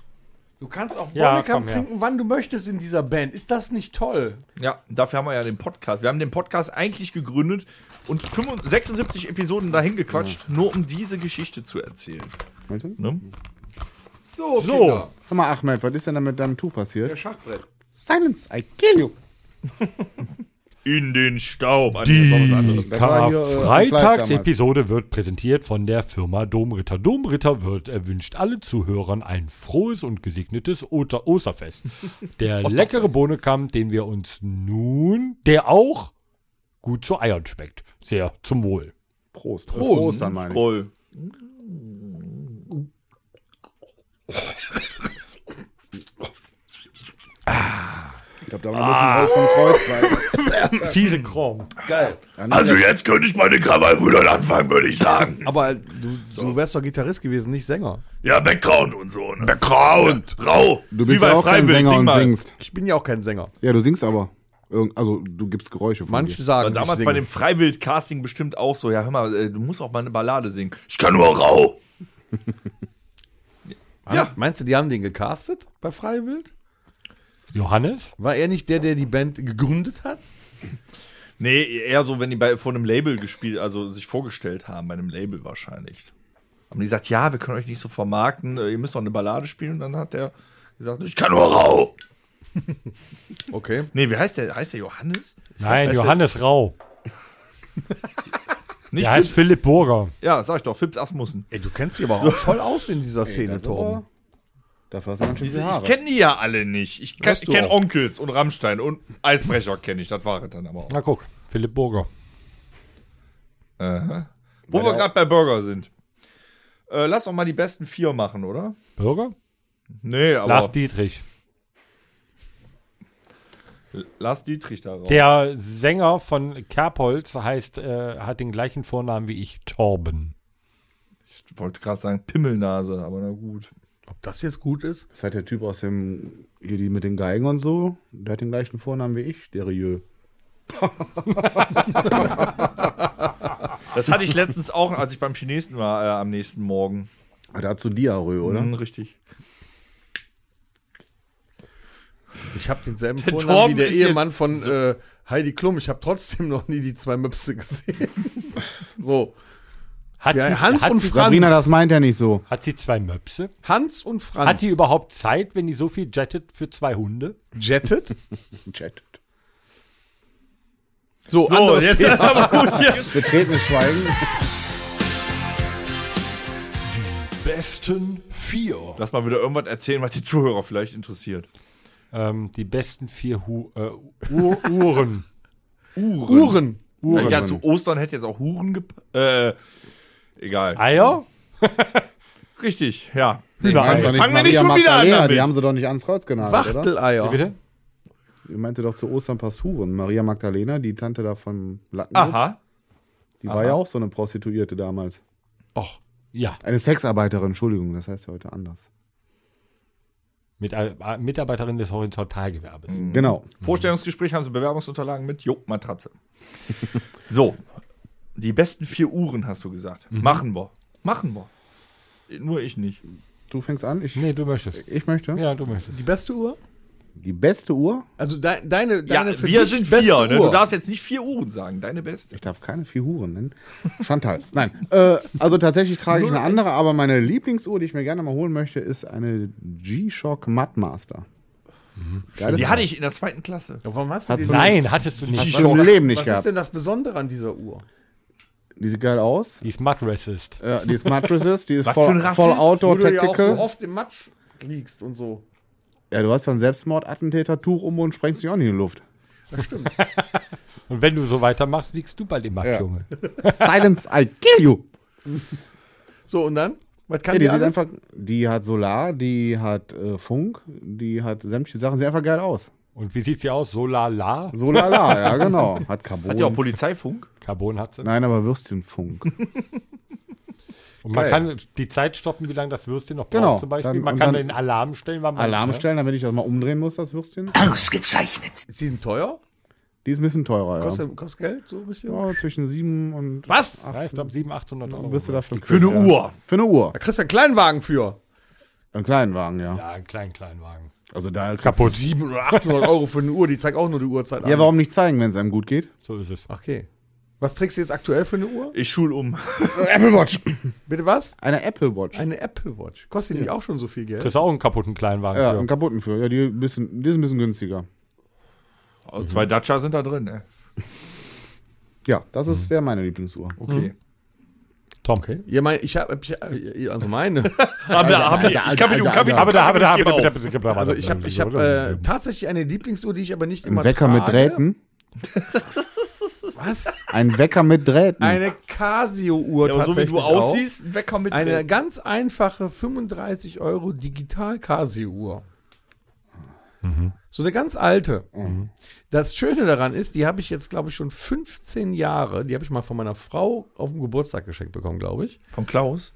Du kannst auch Ja, Bonnekamp trinken, wann du möchtest in dieser Band. Ist das nicht toll? Ja, dafür haben wir ja den Podcast. Wir haben den Podcast eigentlich gegründet und 75, 76 Episoden dahin gequatscht, nur um diese Geschichte zu erzählen. Warte. Ne? So, So. Kinder. Hör mal, Ahmed, was ist denn da mit deinem Tuch Der passiert? Schachbrett. Silence, I kill you. (laughs) In den Staub. Ah, hier, äh, Karfreitagsepisode wird präsentiert von der Firma Domritter. Domritter wird erwünscht allen Zuhörern ein frohes und gesegnetes Oter Osterfest. (laughs) Der leckere Bohnenkamm, den wir uns nun, der auch gut zu Eiern schmeckt. Sehr zum Wohl. Prost. Prost, Prost dann meine ich. Scroll. Ich glaube, da war ein bisschen raus vom Kreuz. Weil, (laughs) Fiese Kram. Geil. Also jetzt könnte ich meine Krawallbrüder anfangen, würde ich sagen. (laughs) Aber du, du wärst doch Gitarrist gewesen, nicht Sänger. Ja, Background und so. Ne? Background. Rau. du bist ja auch kein Sänger sing und mal. singst. Ich bin ja auch kein Sänger. Ja, du singst aber. Also, du gibst Geräusche von Manche dir. sagen, War damals ich bei dem Freiwild-Casting bestimmt auch so. Ja, hör mal, äh, du musst auch mal eine Ballade singen. Ich kann nur Rau. (laughs) Ja. Meinst du, die haben den gecastet bei Freiwild? Johannes? War er nicht der, der die Band gegründet hat? (laughs) Nee, eher so, wenn die bei, vor einem Label gespielt, also sich vorgestellt haben, bei einem Label wahrscheinlich. Haben die gesagt, ja, wir können euch nicht so vermarkten, äh, ihr müsst doch eine Ballade spielen. Und dann hat der gesagt, ich kann nur Rau. (laughs) Okay. Nee, wie heißt der? Heißt der Johannes? Nein, Heißt Johannes Rau. (laughs) Nicht Der heißt Philipp, Philipp Burger. Ja, sag ich doch, Phipps Asmussen. Ey, du kennst dich aber auch voll aus in dieser Szene, aber- Torben. Dafür hast du ganz schön Ich viele Haare. kenne die ja alle nicht. Ich, ich kenne. Onkels und Rammstein und Eisbrecher kenne ich. Das war es dann aber auch. Na guck, Philipp Burger. Aha. Wo wir gerade bei Burger sind. Äh, lass doch mal die besten vier machen, oder? Burger? Nee, aber Lars Dietrich. Lars Dietrich da raus. Der Sänger von Kerbholz heißt, äh, hat den gleichen Vornamen wie ich, Torben. Ich wollte gerade sagen Pimmelnase, aber na gut. Ob das jetzt gut ist? Das hat der Typ aus dem, hier die mit den Geigen und so, der hat den gleichen Vornamen wie ich, der Rieu. Das hatte ich letztens auch, als ich beim Chinesen war, äh, am nächsten Morgen. Ah, Der hat so Diarrhoe, oder? Mhm, richtig. Ich habe denselben Der Vornamen Torben wie der ist Ehemann von äh, Heidi Klum. Ich habe trotzdem noch nie die zwei Möpse gesehen. (laughs) so. Hat, Ja, sie, Hans hat, und sie, Franz. Sabrina, das meint er nicht so. hat sie zwei Möpse? Hans und Franz. Hat die überhaupt Zeit, wenn die so viel jettet für zwei Hunde? jettet? (laughs) Chat. So, So, anderes jetzt Thema. ist aber gut hier. (laughs) Betretenes Schweigen. Besten vier. Lass mal wieder irgendwas erzählen, was die Zuhörer vielleicht interessiert. Ähm, die besten vier Hu äh, Ur Uhren. Uhren. Uhren. Ja, zu Ostern hätte jetzt auch Huren gep äh, egal. Eier? (laughs) Richtig, ja. Du Fangen nicht wir nicht schon wieder an damit. Die haben sie doch nicht ans Kreuz genagelt, oder? Wachteleier. Bitte? Ihr meinte doch zu Ostern Pastoren. Maria Magdalena, die Tante da vom Lattengut, Aha. die war ja auch so eine Prostituierte damals. Och, Ja. Eine Sexarbeiterin, Entschuldigung, das heißt ja heute anders. Mit, äh, Mitarbeiterin des Horizontalgewerbes. Genau. Vorstellungsgespräch haben sie Bewerbungsunterlagen mit. Jo, Matratze. (laughs) so. Die besten vier Uhren, hast du gesagt. Machen wir. Machen wir. Nur ich nicht. Du fängst an, ich, Nee, du möchtest. ich möchte. Ja, du möchtest. die beste Uhr? Die beste Uhr? Also de deine, Ja, deine für wir sind beste vier. Ne? Uhr. Du darfst jetzt nicht vier Uhren sagen. Deine beste. Ich darf keine vier Huren nennen. Chantal. (laughs) Nein. Äh, also tatsächlich trage ich eine andere, aber meine Lieblingsuhr, die ich mir gerne mal holen möchte, ist eine G-Shock Mudmaster. Geiles Die Teil. hatte ich in der zweiten Klasse. Ja, warum hast du Hat die Nein, hattest du Hast nicht. du im Leben nicht Was gehabt. ist denn das Besondere an dieser Uhr? Die sieht geil aus. Die ist Mud Resist. Ja, die ist Mattresses, die ist voll, voll Outdoor du ja auch so Tactical. oft im Matsch liegst und so. Ja, du hast ja ein Selbstmordattentäter-Tuch um und sprengst dich auch nicht in die Luft. Das stimmt. (laughs) Und wenn du so weitermachst, liegst du bald im Matsch, Ja. Junge. (laughs) Silence, I kill you. so, und dann? Was kann Ja, die, die sieht einfach, die hat Solar, die hat äh, Funk, die hat sämtliche Sachen, sieht einfach geil aus. Und wie sieht sie aus? So la la? Solala, ja genau. Hat Carbon. Hat die auch Polizeifunk? Carbon hat sie. Nein, aber Würstchenfunk. (laughs) Und man Geil. kann die Zeit stoppen, wie lange das Würstchen noch braucht Genau, zum Beispiel. dann- man und kann dann den Alarm stellen. Wann man, Alarm stellen, damit ich das mal umdrehen muss, das Würstchen. Ausgezeichnet. Ist die denn teuer? Die ist ein bisschen teurer, ja. Kostet, kostet Geld? So richtig? ja zwischen 7 und. Was? Ja, ich glaube 700, 800 Euro. Bist du dafür Für eine ja. Uhr. Für eine Uhr. Da kriegst du einen Kleinwagen für. Einen kleinen Wagen, ja. Ja, einen kleinen Kleinwagen. Also da Kaputt. 700 oder 800 (laughs) Euro für eine Uhr, die zeigt auch nur die Uhrzeit an. Ja, warum nicht zeigen, wenn es einem gut geht? So ist es. Okay. Was trägst du jetzt aktuell für eine Uhr? Ich schul um. Apple Watch. (laughs) Bitte was? Eine Apple Watch. Eine Apple Watch. Kostet die nicht auch schon so viel Geld? Kriegst du auch einen kaputten Kleinwagen ja, für. einen kaputten für. Ja, die, bisschen, die ist ein bisschen günstiger. Also zwei Dacia sind da drin, ne? Ja, das ist wäre meine Lieblingsuhr. Okay. Tom. Okay. Ja, mein, ich habe, ich, also meine. (laughs) Mit Also ich habe, ich habe äh, tatsächlich eine Lieblingsuhr, die ich aber nicht immer Ein Wecker mit trage. Drähten. (laughs) Was? Ein Wecker mit Drähten. Eine Casio-Uhr Ja, aber so wie tatsächlich du aussiehst, ein Wecker mit Eine Drähten. ganz einfache 35 Euro digital Casio-Uhr. So eine ganz alte. Das Schöne daran ist, die habe ich jetzt, glaube ich, schon 15 Jahre. Die habe ich mal von meiner Frau auf dem Geburtstag geschenkt bekommen, glaube ich. Von Klaus.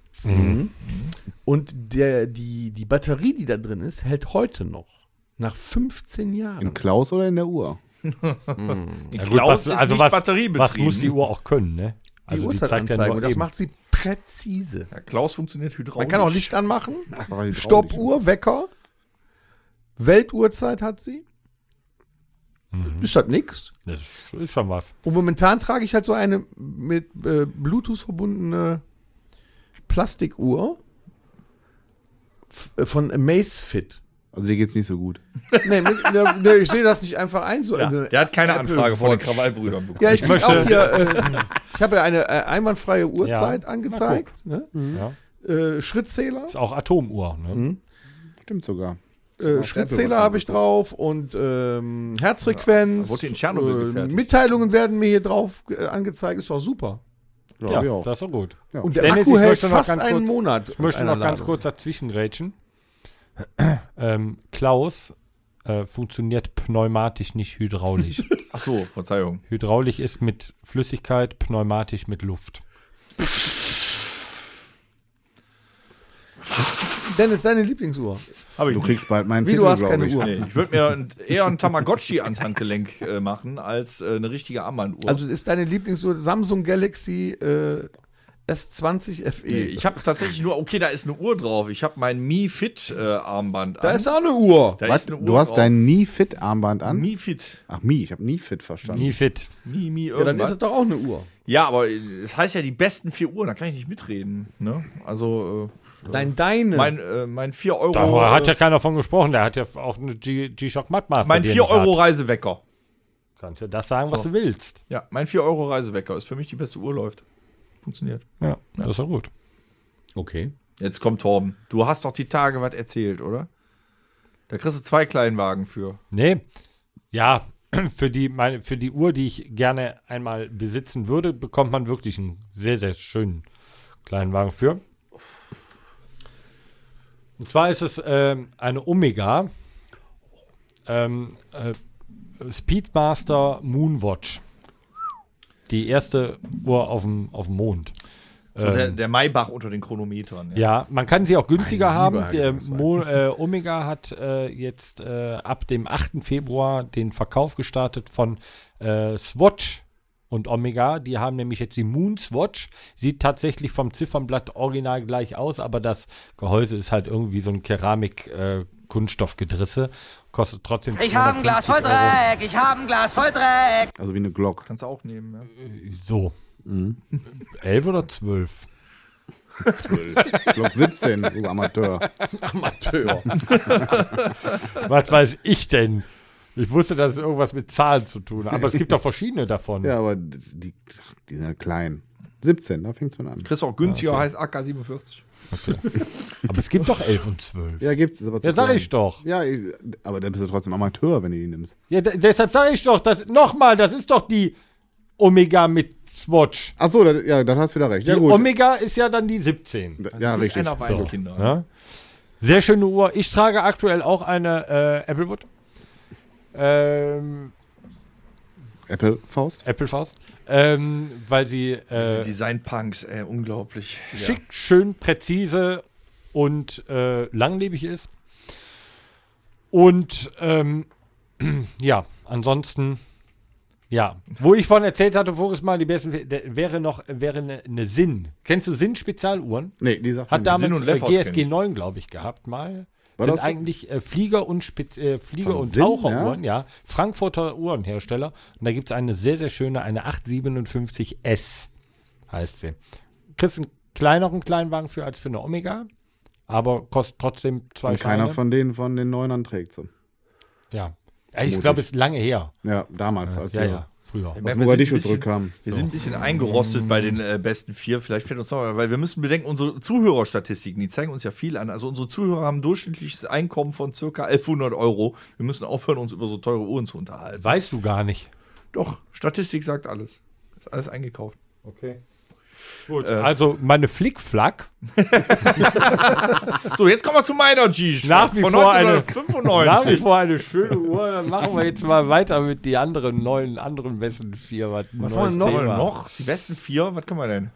Und der, die, die Batterie, die da drin ist, hält heute noch. Nach 15 Jahren. In Klaus oder in der Uhr? (laughs) Ja, gut, Klaus was, ist also nicht was, batteriebetrieben. was muss die Uhr auch können, ne? die Also Uhrzeit zeigt ja anzeigen. nur Und das eben. macht sie präzise. Ja, Klaus funktioniert hydraulisch. Man kann auch Licht anmachen. Stoppuhr, Wecker. Weltuhrzeit hat sie. Ist das nix? Das ist schon was. Und momentan trage ich halt so eine mit äh, Bluetooth verbundene Plastikuhr äh, von Amazfit. Also dir geht's nicht so gut. (laughs) Nee, mit, nee, ich sehe das nicht einfach ein. So Ja, eine der hat keine Apple Anfrage von den. Krawallbrüdern bekommen. Ja, ich, krieg möchte- auch hier, äh, ich habe ja eine äh, einwandfreie Uhrzeit angezeigt. Ne? Ja. Äh, Schrittzähler. Ist auch Atomuhr, ne? Stimmt sogar. Äh, Auf Schrittzähler habe ich drauf und ähm, Herzfrequenz. Wurde in Tschernobyl äh. Mitteilungen werden mir hier drauf äh, angezeigt. Ist doch super. Ja, Ja, das ist doch gut. Ja. Und der Dennis, Akku hält fast ganz einen kurz- Monat. Ich möchte noch ganz kurz dazwischen grätschen. (clears throat) ähm, Klaus äh, funktioniert pneumatisch, nicht hydraulisch. (laughs) Ach so, Verzeihung. hydraulisch ist mit Flüssigkeit, pneumatisch mit Luft. Dennis, deine Lieblingsuhr. Habe ich Du nicht. kriegst bald meinen Wie, Titel, du hast keine ich. Uhr. Nee, ich würde mir eher ein Tamagotchi ans Handgelenk äh, machen, als äh, eine richtige Armbanduhr. Also ist deine Lieblingsuhr Samsung Galaxy äh, S20 FE. nee, ich habe tatsächlich nur, okay, da ist eine Uhr drauf. Ich habe mein Mi Fit äh, Armband da an. ist auch eine Uhr. Da Was? ist eine Uhr Du hast drauf. dein Nie Fit Armband an? Mi Fit. Ach, Mi, ich habe Nie Fit verstanden. Nie fit. Mi, Mi, Ja, dann ist irgendwas. es doch auch eine Uhr. Ja, aber äh, es heißt ja die besten vier Uhren, da kann ich nicht mitreden. Ne? Also Dein deine. mein, äh, mein 4 Euro. Da hat ja äh, keiner von gesprochen. Der hat ja auch eine G- G-Shock Mattmaster. mein die er 4 nicht Euro hat. Reisewecker. Kannst du das sagen, was du willst. Ja, mein 4 Euro Reisewecker ist für mich die beste Uhr läuft. Funktioniert. Ja, das ist ja gut. okay. Jetzt kommt Torben. Du hast doch die Tage was erzählt, oder? Da kriegst du zwei Kleinwagen für. Nee. Ja, (clears throat) für die, meine, für die Uhr, die ich gerne einmal besitzen würde, bekommt man wirklich einen sehr, sehr schönen kleinen Wagen für. Und zwar ist es ähm, eine Omega ähm, äh, Speedmaster Moonwatch. Die erste Uhr auf dem, auf dem Mond. So Ähm, der, der Maybach unter den Chronometern. Ja, man kann sie auch günstiger Meine haben. Der Mo, äh, Omega hat äh, jetzt äh, ab dem 8. Februar den Verkauf gestartet von äh, Swatch und Omega. Die haben nämlich jetzt die Moon Swatch. Sieht tatsächlich vom Ziffernblatt original gleich aus, aber das Gehäuse ist halt irgendwie so ein Keramik äh, Kunststoffgedrisse. Kostet trotzdem Ich habe ein Glas voll 250 Euro. Dreck, ich habe ein Glas voll Dreck. Also wie eine Glock. Kannst du auch nehmen, ja. So. Elf oder zwölf? Glock 17, du Amateur. (laughs) Amateur. (laughs) Was weiß ich denn? Ich wusste, dass es irgendwas mit Zahlen zu tun hat. Aber es gibt doch verschiedene davon. Ja, aber die, die sind ja klein. 17, da fängt's man an. Kriegst auch günstiger, heißt AK47. Aber es gibt doch 11 und 12. Ja, gibt's. Ist aber zu Ja, sag klein. ich doch. Ja, ich- aber dann bist du trotzdem Amateur, wenn du die nimmst. Ja, de- deshalb sage ich doch, das nochmal, das ist doch die Omega mit Swatch. Ach so, da, ja, da hast du wieder recht. Die Ja, gut. Omega ist ja dann die 17. ja, Ist richtig. einer auf einen Kinder. Ja. Sehr schöne Uhr. Ich trage aktuell auch eine äh, Apple Watch. Ähm, Apple Faust. Apple Faust. Ähm, weil sie Diese äh, Design-Punks, ey, unglaublich. schick, schön, präzise und äh, langlebig ist. Und ähm, (clears throat) ja, ansonsten, ja, wo ich von erzählt hatte, voriges Mal, die besten, wäre noch, wäre eine, eine Sinn. Kennst du Sinn-Spezialuhren? Nee, die sagt Hat mir Sinn damals und äh, Leffers kenn GSG ich. 9, glaube ich, gehabt mal. War sind eigentlich äh, Flieger und, Spez äh, Flieger und Sinn, Taucheruhren, ja? Frankfurter Uhrenhersteller. Und da gibt es eine sehr, sehr schöne, eine 857S heißt sie. Kriegst einen kleineren Kleinwagen für als für eine Omega, aber kostet trotzdem zwei Und keiner von denen von den Neunern trägt sie. ja. ja. Ich glaube, es ist lange her. Ja, damals, als Ja, wir ja, früher. aus wir sind Mogadischu ein bisschen- zurückkamen. Wir sind ein bisschen eingerostet bei den äh, besten vier. Vielleicht fällt uns noch, weil wir müssen bedenken, unsere Zuhörerstatistiken, die zeigen uns ja viel an. Also unsere Zuhörer haben ein durchschnittliches Einkommen von circa 1100 Euro. Wir müssen aufhören, uns über so teure Uhren zu unterhalten. Weißt du gar nicht. Doch, Statistik sagt alles. Ist alles eingekauft. Okay. Gut, Äh. also meine Flickflack (laughs) So, jetzt kommen wir zu meiner G. Nach wie von vor eine- (laughs) nach wie 1995. vor eine schöne Uhr. Dann machen wir jetzt mal weiter mit die anderen neuen, anderen besten vier. Was, Was haben wir noch? Noch? Die besten vier? Was können wir denn?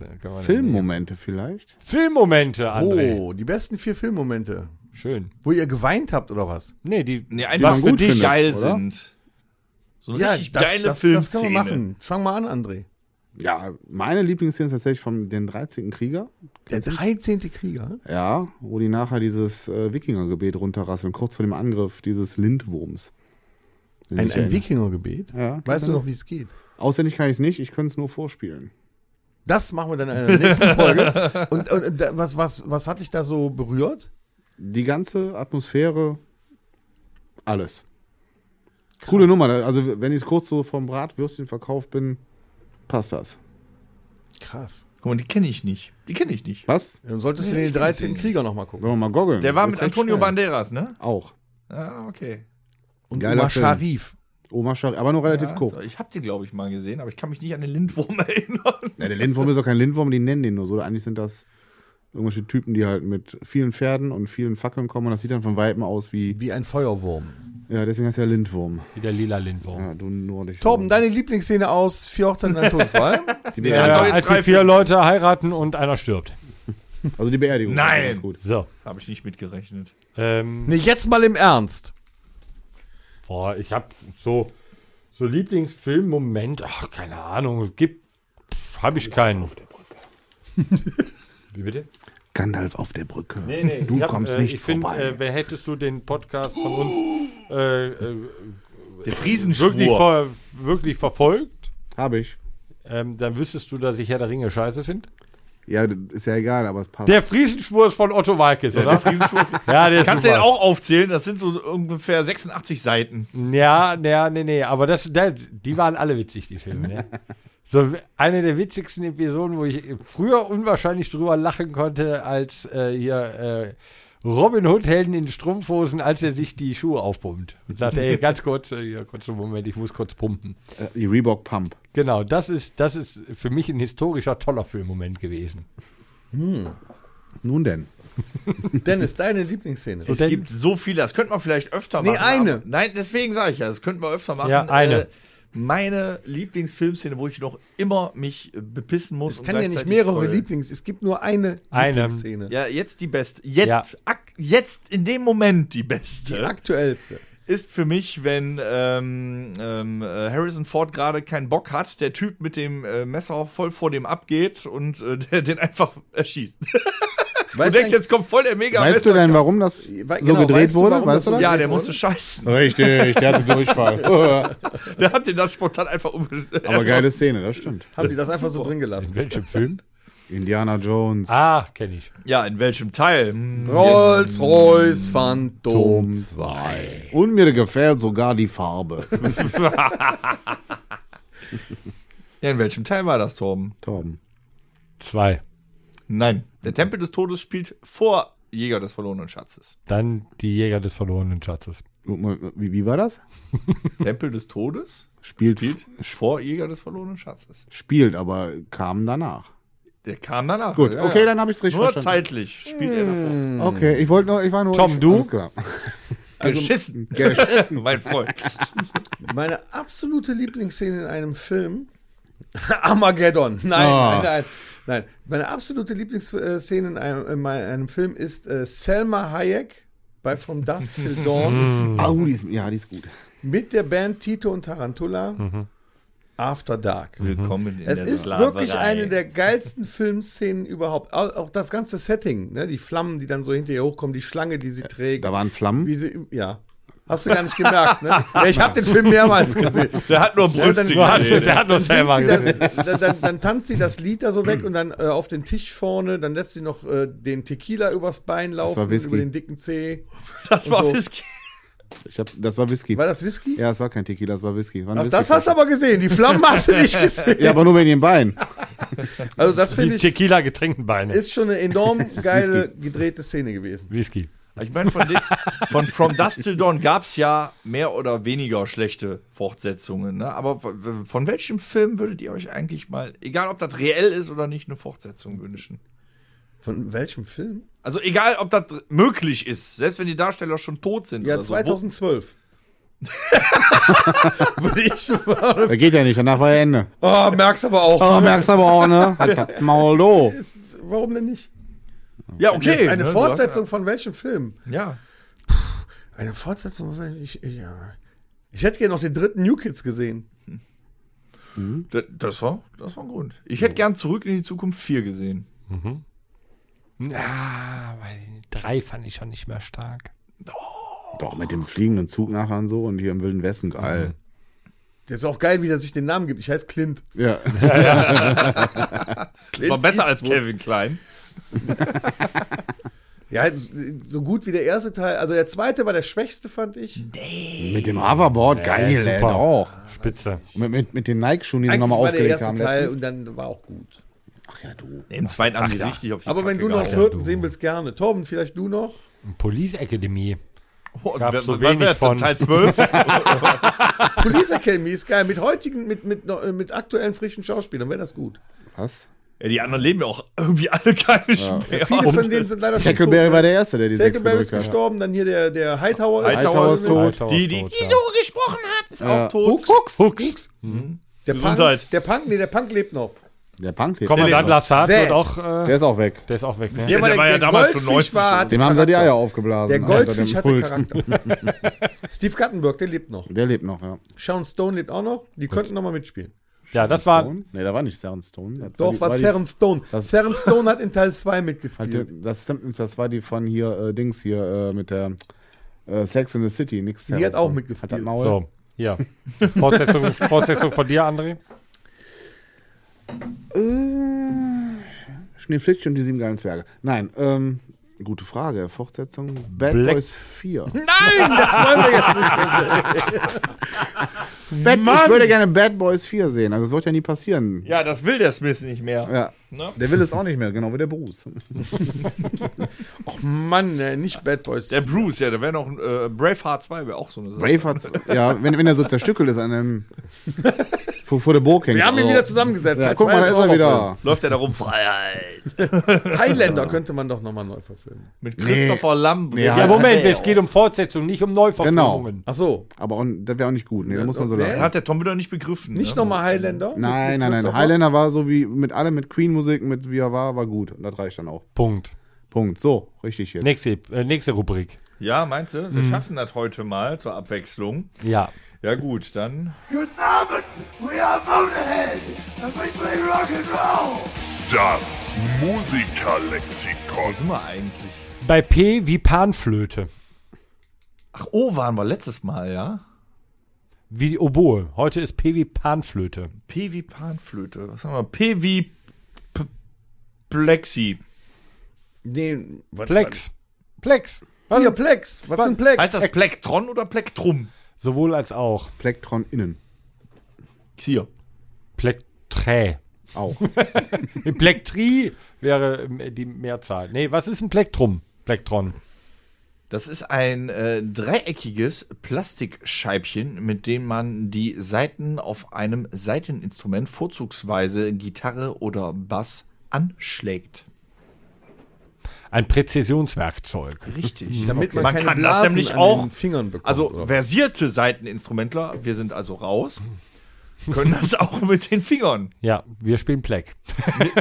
Denn Filmmomente vielleicht? Filmmomente, André. Oh, die besten vier Filmmomente. Schön. Wo ihr geweint habt oder was? Nee, die, Nee, man einfach gut gut die findet, geil oder? sind. So eine richtig geile das, das Filmszene. können wir machen. Fang mal an, André. Ja, meine Lieblingsszene ist tatsächlich von den 13. Krieger. Der 13. Krieger. Ja, wo die nachher dieses äh, Wikingergebet runterrasseln, kurz vor dem Angriff dieses Lindwurms. Den Ein, ein. Wikingergebet. Ja, Weißt du noch, wie es geht? Auswendig kann ich es nicht, ich könnte es nur vorspielen. Das machen wir dann in der nächsten Folge. (laughs) Und, und, und was, was, was hat dich da so berührt? Die ganze Atmosphäre, alles. Coole Nummer. Also, wenn ich kurz so vom Bratwürstchenverkauf bin, passt das. Krass. Guck mal, die kenne ich nicht. Die kenne ich nicht. Was? Dann solltest du Nee, den ich 13. kenn den. Krieger nochmal gucken. Wollen wir mal goggeln? Der war mit Antonio schnell. Banderas, ne? Auch. Ah, okay. Und Geiler Omar Film. Sharif. Oma Schari, aber nur relativ Ja, kurz. Ich habe den, glaube ich, mal gesehen, aber ich kann mich nicht an den Lindwurm (laughs) erinnern. Ja, der Lindwurm ist auch kein Lindwurm, die nennen den nur so. Eigentlich sind das irgendwelche Typen, die halt mit vielen Pferden und vielen Fackeln kommen und das sieht dann von Weitem aus wie. Wie ein Feuerwurm. Ja, deswegen heißt er Lindwurm. wie der lila Lindwurm. Ja, du nordisch. Torben, deine Lieblingsszene aus Vier Hochzeiten und ein Todesfall? (laughs) Die Ja, Beerdigung. jetzt als die vier. Leute heiraten und einer stirbt. (laughs) Also die Beerdigung. Nein. ist ganz gut. So. Habe ich nicht mitgerechnet. Ähm, nee, jetzt mal im Ernst. Boah, ich habe so, so Lieblingsfilmmoment. Ach, keine Ahnung. Gibt. Habe ich keinen. (laughs) Wie bitte? Gandalf auf der Brücke. Nee, nee, Du ich hab, kommst äh, nicht Ich finde, vorbei. äh, wer hättest du den Podcast von uns (gasps) (gasps) äh, äh, Der wirklich, Friesenschwur. ver wirklich verfolgt, Habe ich. ähm, dann wüsstest du, dass ich Herr der Ringe scheiße finde. Ja, ist ja egal, aber es passt. Der Friesenschwur ist von Otto Walkes, oder? (laughs) ja, der ist Kannst du den auch aufzählen? Das sind so ungefähr 86 Seiten. Ja, ja, nee, nee, aber das, der, die waren alle witzig, die Filme. Ne? (laughs) So eine der witzigsten Episoden, wo ich früher unwahrscheinlich drüber lachen konnte, als äh, hier äh, Robin Hood Helden in Strumpfhosen, als er sich die Schuhe aufpumpt. Und sagte, ey, ganz kurz, äh, hier, kurz einen Moment, ich muss kurz pumpen. Äh, die Reebok Pump. Genau, das ist, das ist für mich ein historischer, toller Filmmoment gewesen. Nun denn. (laughs) Dennis, deine Lieblingsszene. Es denn- gibt so viele, das könnte man vielleicht öfter Nee, machen. eine. aber- Nein, deswegen sage ich ja, das könnten wir öfter machen. Ja, eine. Äh, meine Lieblingsfilmszene, wo ich noch immer mich bepissen muss. es kann ja nicht mehrere. Lieblings... Es gibt nur eine Eine. Lieblingsszene. Ja, jetzt die beste. Jetzt, Ja. ak jetzt in dem Moment die Die beste. aktuellste. ist für mich, wenn ähm, ähm, äh, Harrison Ford gerade keinen Bock hat, der Typ mit dem äh, Messer voll vor dem abgeht und äh, (laughs) der den einfach erschießt. (laughs) (laughs) Du Weißt denkst, eigentlich- jetzt kommt voll der mega Weißt du denn, warum das so genau, gedreht weißt du, wurde? warum weißt du so das? Ja, gedreht der musste scheißen. Richtig, der hatte (laughs) Durchfall. (laughs) Der hat den dann spontan einfach um. aber geile Szene, das stimmt. Haben die das einfach so drin In gelassen? welchem Film? Indiana Jones. Ah, kenne ich. Ja, in welchem Teil? Hm, Rolls-Royce Phantom 2. Und mir gefällt sogar die Farbe. Ja, in welchem Teil war das, Torben? Torben. Zwei. Nein, der Tempel des Todes spielt vor Jäger des verlorenen Schatzes. Dann die Jäger des verlorenen Schatzes. Wie, wie war das? (laughs) Tempel des Todes Spielt, spielt vor Jäger des verlorenen Schatzes. spielt, aber kam danach. Der kam danach. Gut, ja, okay, ja. dann habe ich es richtig Nur verstanden. zeitlich spielt er davor. Okay, ich wollte noch, ich war nur. Tom, ich, du? Alles klar. (laughs) Geschissen. (laughs) Geschissen. mein Freund. Meine absolute Lieblingsszene in einem Film. Armageddon. Nein, Oh. nein, nein. Nein. Meine absolute Lieblingsszene in einem, in einem Film ist äh, Selma Hayek bei From Dusk Till (laughs) Dawn Ah, die ist, ja, die ist gut. mit der Band Tito und Tarantula. After Dark. Willkommen in Es der ist Sklaverei. wirklich eine der geilsten (laughs) Filmszenen überhaupt. Auch, auch das ganze Setting, ne? die Flammen, die dann so hinter ihr hochkommen, die Schlange, die sie trägt. Da waren Flammen. Wie sie, ja. Hast du gar nicht gemerkt, ne? Ja, ich habe den Film mehrmals gesehen. (laughs) Der hat nur Ja, Brüste dann- gesehen. Der hat nur Dann, selber gesehen. das, dann, dann, dann tanzt sie das Lied da so weg und dann äh, auf den Tisch vorne, dann lässt sie noch äh, den Tequila übers Bein laufen, war Whisky. über den dicken Zeh. Das war so. Whisky. Ich hab, das war Whisky. War das Whisky? Ja, es war kein Tequila, das war Whisky. War Ach, Whisky das hast du aber gesehen. Die Flammen hast du nicht (laughs) gesehen. Ja, aber nur wegen dem Bein. Also das Die finde ich, Tequila getränkten Beine. ist schon eine enorm (laughs) geile gedrehte Szene gewesen. Whisky. Ich meine, von, den- von From (laughs) Dust Till Dawn gab es ja mehr oder weniger schlechte Fortsetzungen. Ne? Aber von, welchem Film würdet ihr euch eigentlich mal, egal ob das reell ist oder nicht, eine Fortsetzung wünschen? Von welchem Film? Also egal, ob das möglich ist, selbst wenn die Darsteller schon tot sind. Ja, oder so. 2012. (laughs) Würde ich so Das geht ja nicht, danach war ja Ende. Oh, merkst aber auch. Oh, merkst aber auch, ne? Halt (laughs) Maul Warum denn nicht? Ja, okay. Eine, eine ne, Fortsetzung von welchem Film? Ja. Eine Fortsetzung, von- ich, ja. Ich hätte gerne noch den dritten New Kids gesehen. Das, das, war, das war ein Grund. Ich hätte gern zurück in die Zukunft 4 gesehen. Ja, weil drei fand ich schon nicht mehr stark. Doch, mit dem fliegenden Zug nachher und so und hier im Wilden Westen, geil. Das ist auch geil, wie er sich den Namen gibt. Ich heiße Clint. Ja. (laughs) (laughs) Das war besser als Kevin Klein. Ja, so gut wie der erste Teil. Also der zweite war der schwächste, fand ich. mit dem Hoverboard, geil, Ja, ey, super. doch. Spitze. Und mit, mit, mit den Nike-Schuhen, die sie nochmal war der aufgelegt erste haben. Teil letztens. und dann war auch gut. Ach ja, du. Im zweiten haben die ja. richtig auf die Aber wenn Kacke du noch einen vierten sehen willst, gerne. Torben, vielleicht du noch? Police Academy. Oh, gab so wenig von. Teil 12? (laughs) Police Academy ist geil. Mit heutigen, mit, mit, mit aktuellen frischen Schauspielern wäre das gut. Was? Ja, die anderen leben ja auch irgendwie alle keine mehr. Viele von denen sind leider schon Tackleberry tot, war ne? der Erste, der die sechs Tackleberry ist hat. gestorben, dann hier der, der Hightower. Hightower ist tot. Hightower Die, ist die, tot, die ja. so gesprochen hat, ist Ja. auch tot. Hux. Hux. Der Gesundheit. Punk, der Punk, nee, der Punk lebt noch. Der Punk lebt. Kommandant Lassard wird auch, äh, Der ist auch weg. der ist auch weg, ne? Ja, der der, war ja der damals schon 90 war, Dem haben sie die. Eier aufgeblasen. Der Goldfisch hatte Pult. Charakter. (laughs) Steve Guttenberg, der lebt noch. Der lebt noch, ja. Sean Stone lebt auch noch. Die könnten noch mal mitspielen. Ja, das war, Stone? Nee, da war nicht Sharon Stone. Das Doch, die- war die- Sharon Stone. das- Sharon Stone hat in Teil 2 Hat mitgespielt. die, das stimmt nicht, das war die von hier, äh, Dings hier, äh, mit der äh, Sex in the City, nix. Die hat auch mitgespielt. Hat Maul. so, ja. Fortsetzung, (laughs) Fortsetzung von dir, André? Äh, Schneeflitsch und die sieben geilen Zwerge. Nein, ähm, gute Frage. Fortsetzung Bad Black- Boys 4. (laughs) Nein, das wollen wir jetzt nicht mehr sehen. (laughs) Bad, ich würde gerne Bad Boys 4 sehen, aber das wird ja nie passieren. Ja, das will der Smith nicht mehr. Ja. Ne? Der will es auch nicht mehr, genau wie der Bruce. (laughs) Och Mann, ey, nicht Bad Boys. Der Bruce, ja, da wäre noch ein äh, Braveheart 2, wäre auch so eine Sache. Braveheart, ja, wenn, wenn er so zerstückelt ist an einem. Vor, vor der Burg hängt. wir haben ihn Oh. wieder zusammengesetzt. Ja, guck mal, da ist er wieder. Läuft er da rum, Freiheit. (laughs) Highlander könnte man doch nochmal neu verfilmen. Mit Christopher Lambert. Nee, Ja, Moment, es geht um Fortsetzung, nicht um Neuverfilmungen. Ach so. Aber auch, das wäre auch nicht gut. Nee, da muss man so Nee. Das lassen. hat der Tom wieder nicht begriffen. Nicht ne? nochmal Highlander? Nein, nein, nein. Highlander war so wie mit allem, mit Queen-Musik, mit wie er war, war gut. Und das reicht dann auch. Punkt. Punkt. So, richtig jetzt. Nächste, äh, nächste Rubrik. Ja, meinst du? Wir Mhm. schaffen das heute mal zur Abwechslung. Ja. Ja, gut, dann. Guten Abend, we are Motorhead and we play rock and roll. Das Wo Musikerlexikon. sind wir eigentlich? Bei P wie Panflöte. Ach, O waren wir letztes Mal, ja? Wie die Oboe. Heute ist P wie Panflöte. P wie Panflöte. Was haben wir? P wie P Plexi. Nee, was- Plex. Plex. was- Hier, Plex. Was sind Plex? Heißt das Plektron oder Plektrum? Sowohl als auch. Plektron innen. Xier. Plekträ. Auch. (laughs) Plektri wäre ähm, die Mehrzahl. Nee, was ist ein Plektrum? Plektron. Das ist ein äh, dreieckiges Plastikscheibchen, mit dem man die Saiten auf einem Saiteninstrument, vorzugsweise Gitarre oder Bass, anschlägt. Ein Präzisionswerkzeug. Richtig. Damit man, Man keine kann das Blasen nämlich an auch- den Fingern bekommt. Also oder? versierte Seiteninstrumentler, wir sind also raus, können das auch mit den Fingern. Ja, wir spielen Pleck.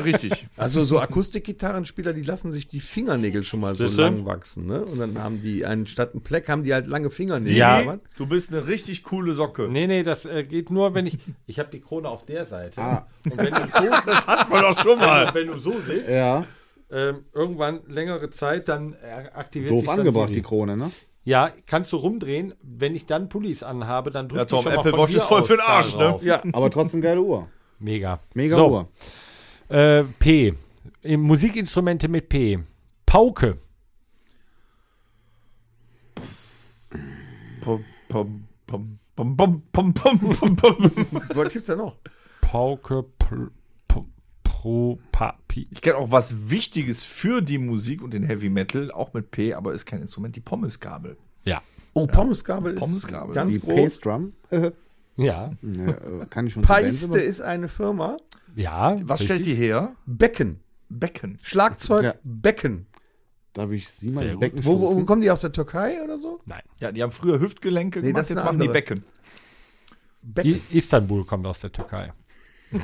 Richtig. (laughs) Also so Akustikgitarrenspieler, die lassen sich die Fingernägel schon mal so Siehste? lang wachsen, ne? Und dann haben die anstatt ein Pleck haben die halt lange Fingernägel. Ja. Du bist eine richtig coole Socke. Nee, nee, das äh, geht nur, wenn ich. Ich habe die Krone auf der Seite. Ah. Und wenn du so, das Hat man doch schon mal. wenn du so sitzt, Ja, ähm, irgendwann längere Zeit, dann äh, aktiviert Doof sich dann angebracht, Siri. die Krone, ne? Ja, kannst du rumdrehen. Wenn ich dann Pullis anhabe, dann drückt ja, Tom, schon Apple Watch ist voll für den Arsch, ne? Ja, aber trotzdem geile Uhr. Mega. Mega so. Uhr. Äh, P. Musikinstrumente mit P. Pauke. Pum, pum, pum, pum, pum, pum, pum, pum. Was gibt's da noch? Pauke. Pl Pro. Papi. Ich kenne auch was Wichtiges für die Musik und den Heavy Metal, auch mit P, aber ist kein Instrument, die Pommesgabel. Ja. Oh, Pommesgabel ist Pommesgabel. ganz Die groß. Pace-Drum. (laughs) Ja. Ne, äh, kann ich schon über- ist eine Firma. Ja. Was richtig. stellt die her? Becken. Becken. Schlagzeug, Ja. Becken. Darf ich sie mal ins. Becken Wo, wo, kommen die aus der Türkei oder so? Nein. Ja, die haben früher Hüftgelenke Nee, gemacht, das ist jetzt machen die. Becken. Becken. Istanbul kommt aus der Türkei. (laughs)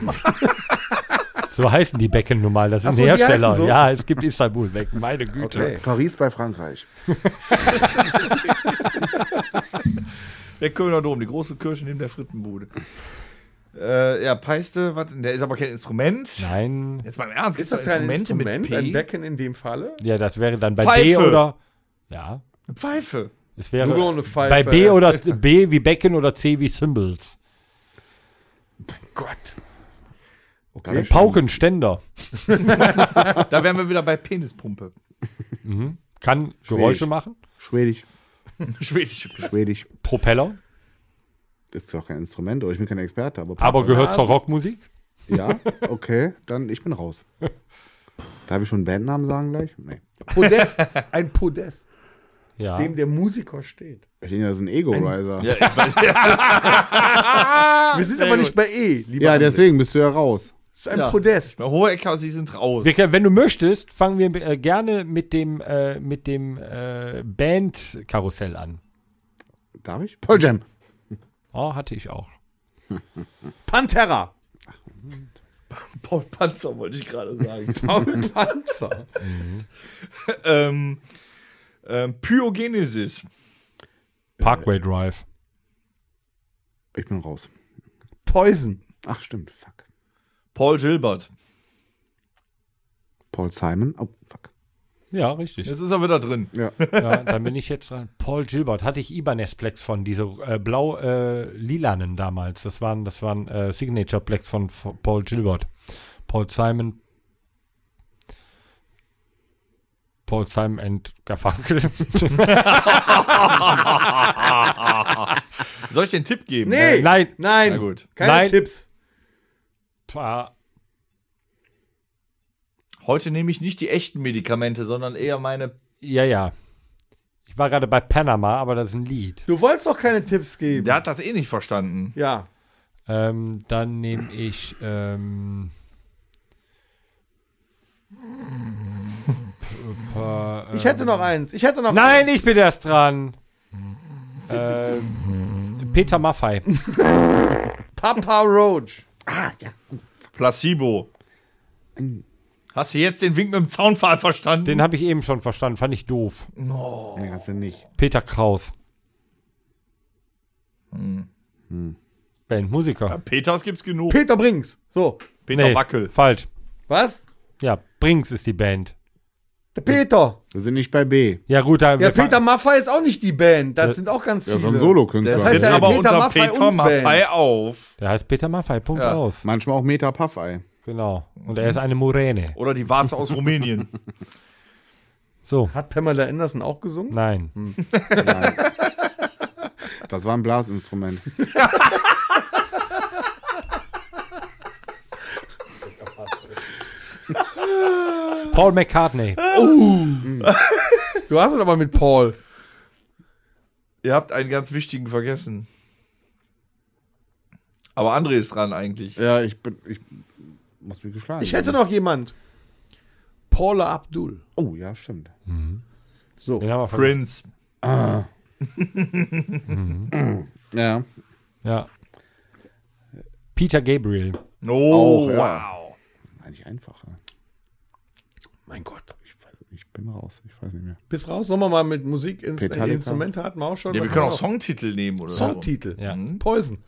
so heißen die Becken nun mal. Das sind so, Hersteller. so? Ja, es gibt Istanbul-Becken. Meine Güte. Okay. Paris bei Frankreich. (laughs) Der Kölner Dom, die große Kirche neben der Frittenbude. Äh, ja, Peiste, was, der ist aber kein Instrument. Nein. Jetzt mal im Ernst, Ist das da Instrumente Instrument? mit P? Ein Becken in dem Falle? Ja, das wäre dann bei Pfeife. B oder. Ja. Eine Pfeife. Es wäre Nur eine Pfeife, bei B oder B wie Becken oder C wie Cymbals. Gott. Okay. Paukenständer. Da wären wir wieder bei Penispumpe. Kann Geräusche machen. Schwedisch. (laughs) Penispumpe. Schwedisch. Propeller. Ist zwar kein Instrument, oder ich bin kein Experte, aber. Aber gehört zur Rockmusik. Ja, okay, dann ich bin raus. (laughs) Darf ich schon einen Bandnamen sagen gleich? Nee. Podest. Ein Podest, Ja. dem der Musiker steht. Ich denke, das ist ein Ego-Riser. Ja, Ja, (laughs) Wir sind aber nicht bei E, lieber André. deswegen bist du ja raus. Das ist ein Ja. Podest. bei Hohecker, sie sind raus. Wir wenn du möchtest, fangen wir äh, gerne mit dem, äh, mit dem äh, Band-Karussell an. Darf ich? Paul Jam. Oh, hatte ich auch. (laughs) Pantera. Paul Panzer wollte ich gerade sagen. (laughs) Paul Panzer. ähm, ähm, Pyogenesis. Parkway Drive. Ich bin raus. Poison. Ach, stimmt. Fuck. Paul Gilbert. Paul Simon. Oh, fuck. Ja, richtig. Jetzt ist er wieder drin. Ja. (laughs) ja, dann bin ich jetzt dran. Paul Gilbert hatte ich Ibanez-Plex von, diese äh, blau-lilanen damals. Das waren, das waren äh, Signature-Plex von, von Paul Gilbert. Paul Simon. Paul Simon and Garfunkel. (laughs) Soll ich dir einen Tipp geben? Nee. Äh, nein. Nein. Na gut. Keine Nein. Tipps. Pah, Heute nehme ich nicht die echten Medikamente, sondern eher meine. Ja, ja. Ich war gerade bei Panama, aber das ist ein Lied. Du wolltest doch keine Tipps geben. Der hat das eh nicht verstanden. Ja. Ähm, dann nehme ich. Ähm, pa- Ich hätte noch eins. Ich hätte noch Nein, ich bin erst dran. ähm, Peter Maffei. (laughs) Papa Roach. Placebo. Hast du jetzt den Wink mit dem Zaunpfahl verstanden? Den habe ich eben schon verstanden, fand ich doof. Nee, kannst du nicht. Peter Kraus. Hm. Band, Musiker. Peters gibt's genug. Peter Brinks. So. Peter Nee, Wackel. Falsch. Was? Ja, Brinks ist die Band. Der Peter. Wir sind nicht bei B. Ja, gut, da Ja, wir Peter Maffay ist auch nicht die Band. Das Ja. sind auch ganz Ja, viele. so ein Solokünstler. Das Das heißt ja aber Peter unter Maffay Peter Maffei auf. Der heißt Peter Maffei, Punkt Ja. aus. Manchmal auch Meta Puffei. Genau. Und er ist eine Muräne. Oder die Warze aus Rumänien. So, Hat Pamela Anderson auch gesungen? nein. (laughs) Nein. Das war ein Blasinstrument. (laughs) Paul McCartney. Du hast es aber mit Paul. Ihr habt einen ganz wichtigen vergessen. Aber André ist dran eigentlich. Ja, ich bin. Ich muss mich geschlagen. Ich hätte noch jemand. Paula Abdul. Oh, ja, stimmt. So, Den haben wir vergessen. Prince. (laughs) ja. Ja. Peter Gabriel. Oh, Auch, ja. wow. Eigentlich einfacher. Mein Gott. Ich, weiß, ich bin raus. Ich weiß nicht mehr. Bis raus, sollen wir mal mit Musik ins Metallica. Instrumente hatten wir auch schon. Ja, wir können auch Songtitel nehmen oder Songtitel. Ja. Mhm. Poison. (laughs)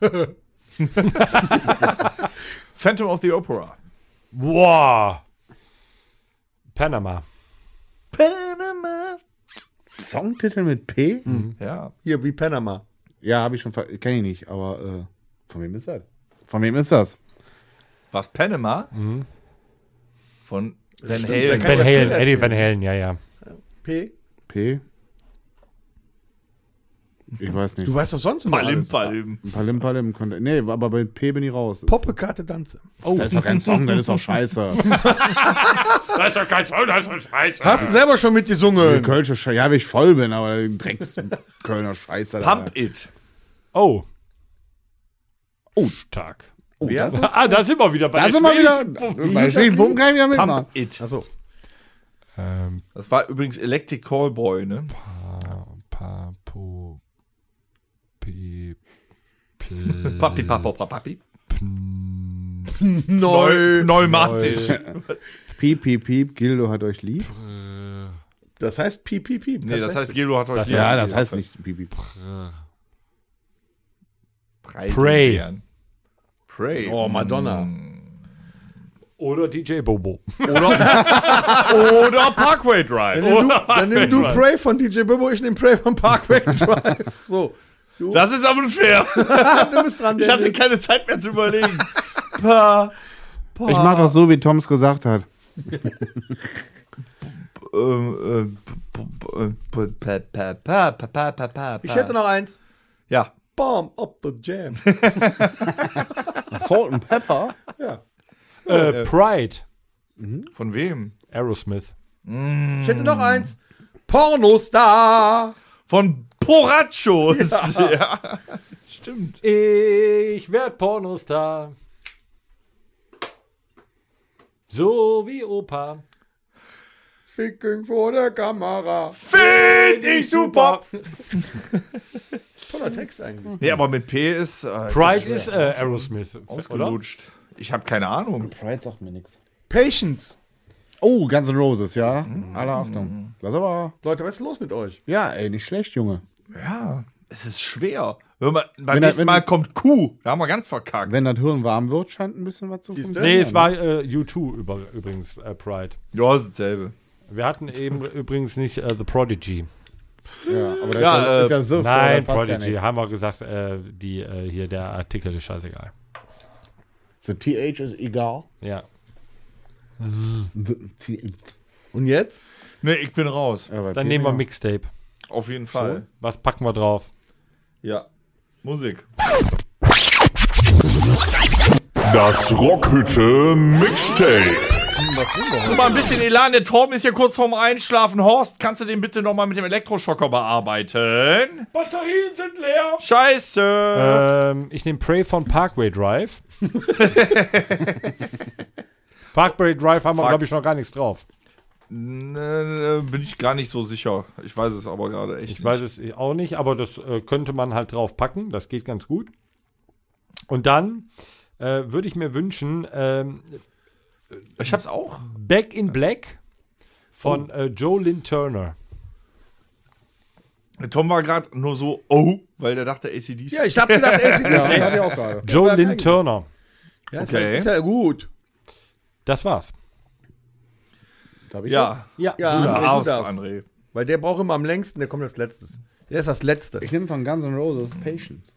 Phantom of the Opera. Boah. Panama. Panama. Songtitel mit P? Ja. Hier, wie Panama. Ja, habe ich schon. Kenne ich nicht, aber äh, von wem ist das? Von wem ist das? Was, Panama? Von Van Halen. Van Halen, Eddie. Van Halen, ja, ja. P. P? Ich weiß nicht. Du weißt doch sonst immer Palim, alles. Palim. Palim Palim konnte. Nee, aber bei P bin ich raus. Poppe, Karte, Danze. Oh, das ist doch kein Song, das ist doch scheiße. (laughs) Das ist doch kein Song, das ist scheiße. Hast du selber schon Die mitgesungen? Kölsche Scheiße. Ja, wenn ich voll bin, aber Drecks Kölner Scheiße. Pump It. Oh. Oh, stark. Wie heißt das? Ah, da sind wir wieder bei Da der sind wir wieder. Pump. Bei schwedischen Pumpen kann ich wieder mitmachen. Pump It. Achso. Ähm, Das war übrigens Electric Callboy, ne? pa, po, pi, pl, Papi, Papo, Papi. Neu. Pneumatisch. Piep, piep, piep, Gildo hat euch lieb. Das heißt Piep, Piep, Piep. Nee, das heißt, Gelo hat euch Das- lieb. Ja, das heißt nicht piep, piep. Pray. Pray. Oh, Madonna. Oder DJ Bobo. Oder Parkway Drive. Dann nimm, du, dann nimm du Pray von DJ Bobo, ich nehm Pray von Parkway Drive. So. Das ist aber unfair. du bist dran, Ich hatte Dennis. keine Zeit mehr zu überlegen. Pa, pa, Ich mach das so, wie Toms gesagt hat. ähm, äh, Ich hätte noch eins. Ja. Bomb up the jam. (laughs) Salt and Pepper? äh, Pride. Von wem? Aerosmith. Ich hätte noch eins. Pornostar. Von Porachos. Ja. (laughs) Stimmt. Ich werd Pornostar. So wie Opa. Ficken vor der Kamera. Find ich super. (laughs) Toller Text eigentlich. Nee, aber mit P ist äh, Pride ist äh, Aerosmith, oder? ausgelutscht. Ich habe keine Ahnung. Pride sagt mir nichts. Patience. Oh, Guns N' Roses, ja. Alle Achtung. Das aber. Leute, was ist los mit euch? Ja, ey, nicht schlecht, Junge. Ja, es ist schwer. Hör mal, beim Wenn nächsten wenn- Mal kommt Q. Da haben wir ganz verkackt. Wenn das Hirn warm wird, scheint ein bisschen was zu funktionieren. Nee, es war äh, U2 über, übrigens, äh, Pride. ja, ist dasselbe. Wir hatten eben (laughs) übrigens nicht äh, The Prodigy. Ja, aber das Ja, ist, ja, äh, ist ja so Nein, ja Prodigy. haben wir gesagt, äh, die, äh, hier der Artikel ist scheißegal. The TH ist egal. Ja. The TH. Und jetzt? Nee, ich bin raus. Aber Dann nehmen wir Mixtape. Auf jeden Fall. Was packen wir drauf? Ja. Musik. Das Rockhütte Mixtape. So, mal ein bisschen Elan. Der Torben ist ja kurz vorm Einschlafen. Horst, kannst du den bitte nochmal mit dem Elektroschocker bearbeiten? Batterien sind leer. Scheiße. Ähm, ich nehme Prey von Parkway Drive. (laughs) Parkway Drive haben wir, glaube ich, noch gar nichts drauf. Ne, bin ich gar nicht so sicher. Ich weiß es aber gerade echt Ich weiß es auch nicht, aber das äh, könnte man halt drauf packen. Das geht ganz gut. Und dann äh, würde ich mir wünschen, ähm, Ich hab's auch. Back in Black von äh, Joe Lynn Turner. Tom war gerade nur so, oh, weil der dachte ACDC. Ja, ich hab gedacht, ey, (laughs) Ja, ich auch gerade. Joe Lynn Turner. ja, ist, ja, Okay. ist ja gut. Das war's. Darf ich Ja, Ja. Ja, du André, du darfst, darfst. André. Weil der braucht immer am längsten, der kommt als letztes. Der ist das Letzte. Ich nehme von Guns N' Roses Patience.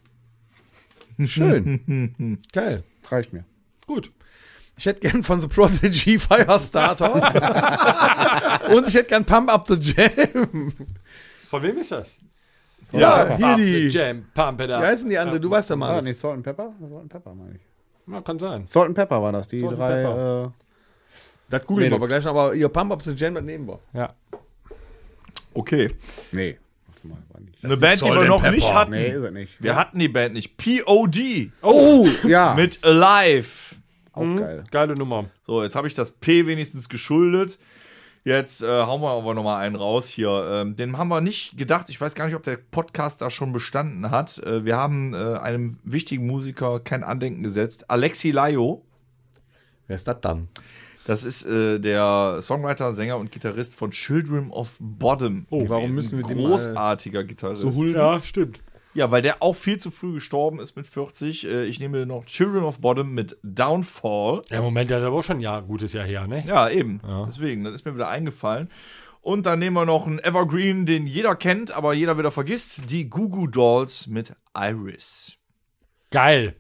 Schön. (laughs) Geil. Reicht mir. Gut. Ich hätte gern von The Prodigy Firestarter. (laughs) Und ich hätte gern Pump Up the Jam. Von wem ist das? Ja, hier Pump the die. Jam, pump it up. Wie heißen die andere? Du weißt ja das mal. nicht Salt and Pepper? Salt and Pepper, meine ich. Ja, kann sein. Salt and Pepper war das, die Salt drei. Pepper. Äh, Das googeln wir aber gleich noch. Aber ihr Pump Up the Jam, das nehmen wir. Ja. Okay. nee. Warte mal, war nicht. Eine Band, die Salt wir noch Pepper. nicht hatten. Nee, ist er nicht. Wir hatten die Band nicht. POD Oh, ja. mit Alive. Auch geil. Geile Nummer. So, jetzt habe ich das P wenigstens geschuldet. Jetzt äh, hauen wir aber noch mal einen raus hier. Ähm, den haben wir nicht gedacht. Ich weiß gar nicht, ob der Podcast da schon bestanden hat. Äh, wir haben äh, einem wichtigen Musiker kein Andenken gesetzt. Alexi Laio. Wer ist das dann? Das ist äh, der Songwriter, Sänger und Gitarrist von Children of Bottom. Oh, warum müssen wir den mal großartiger Gitarrist. Ja, stimmt. Ja, weil der auch viel zu früh gestorben ist mit 40. Äh, ich nehme noch Children of Bottom mit Downfall. Ja, Moment, der ist aber auch schon ein Jahr, gutes Jahr her, ne? Ja, eben. Deswegen, das ist mir wieder eingefallen. Und dann nehmen wir noch einen Evergreen, den jeder kennt, aber jeder wieder vergisst. Die Goo Goo Dolls mit Iris. Geil.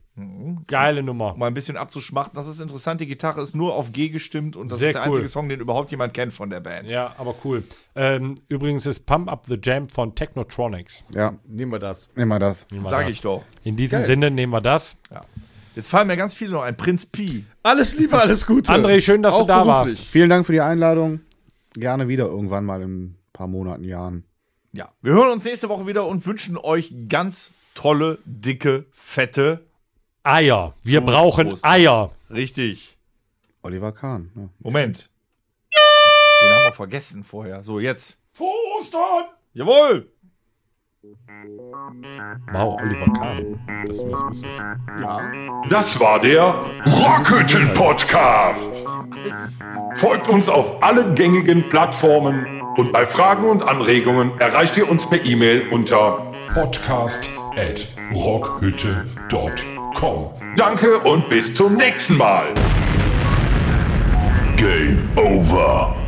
Geile Nummer. Um mal ein bisschen abzuschmachten. Das ist interessant. Die Gitarre ist nur auf G gestimmt und das Sehr ist der cool. einzige Song, den überhaupt jemand kennt von der Band. Ja, aber cool. Ähm, übrigens ist Pump Up the Jam von Technotronics. Ja, Nehmen wir das. nehmen wir das. Nehmen wir Sag das. ich doch. In diesem Geil. Sinne nehmen wir das. Jetzt fallen mir ganz viele noch ein. Prinz Pi. Alles Liebe, alles Gute. André, schön, dass Auch du da beruflich. warst. Vielen Dank für die Einladung. Gerne wieder irgendwann mal in ein paar Monaten, Jahren. Ja. Wir hören uns nächste Woche wieder und wünschen euch ganz tolle, dicke, fette. Eier. Wir Zum brauchen Prost. Eier. Richtig. Oliver Kahn. Ja. Moment. Den haben wir vergessen vorher. So, jetzt. Ostern! Jawohl! Wow, Oliver Kahn. Das, das wusste ich. Das war der Rockhütten Podcast. Folgt uns auf allen gängigen Plattformen und bei Fragen und Anregungen erreicht ihr uns per E-Mail unter podcast rockhütte.com. Danke und bis zum nächsten Mal. Game over.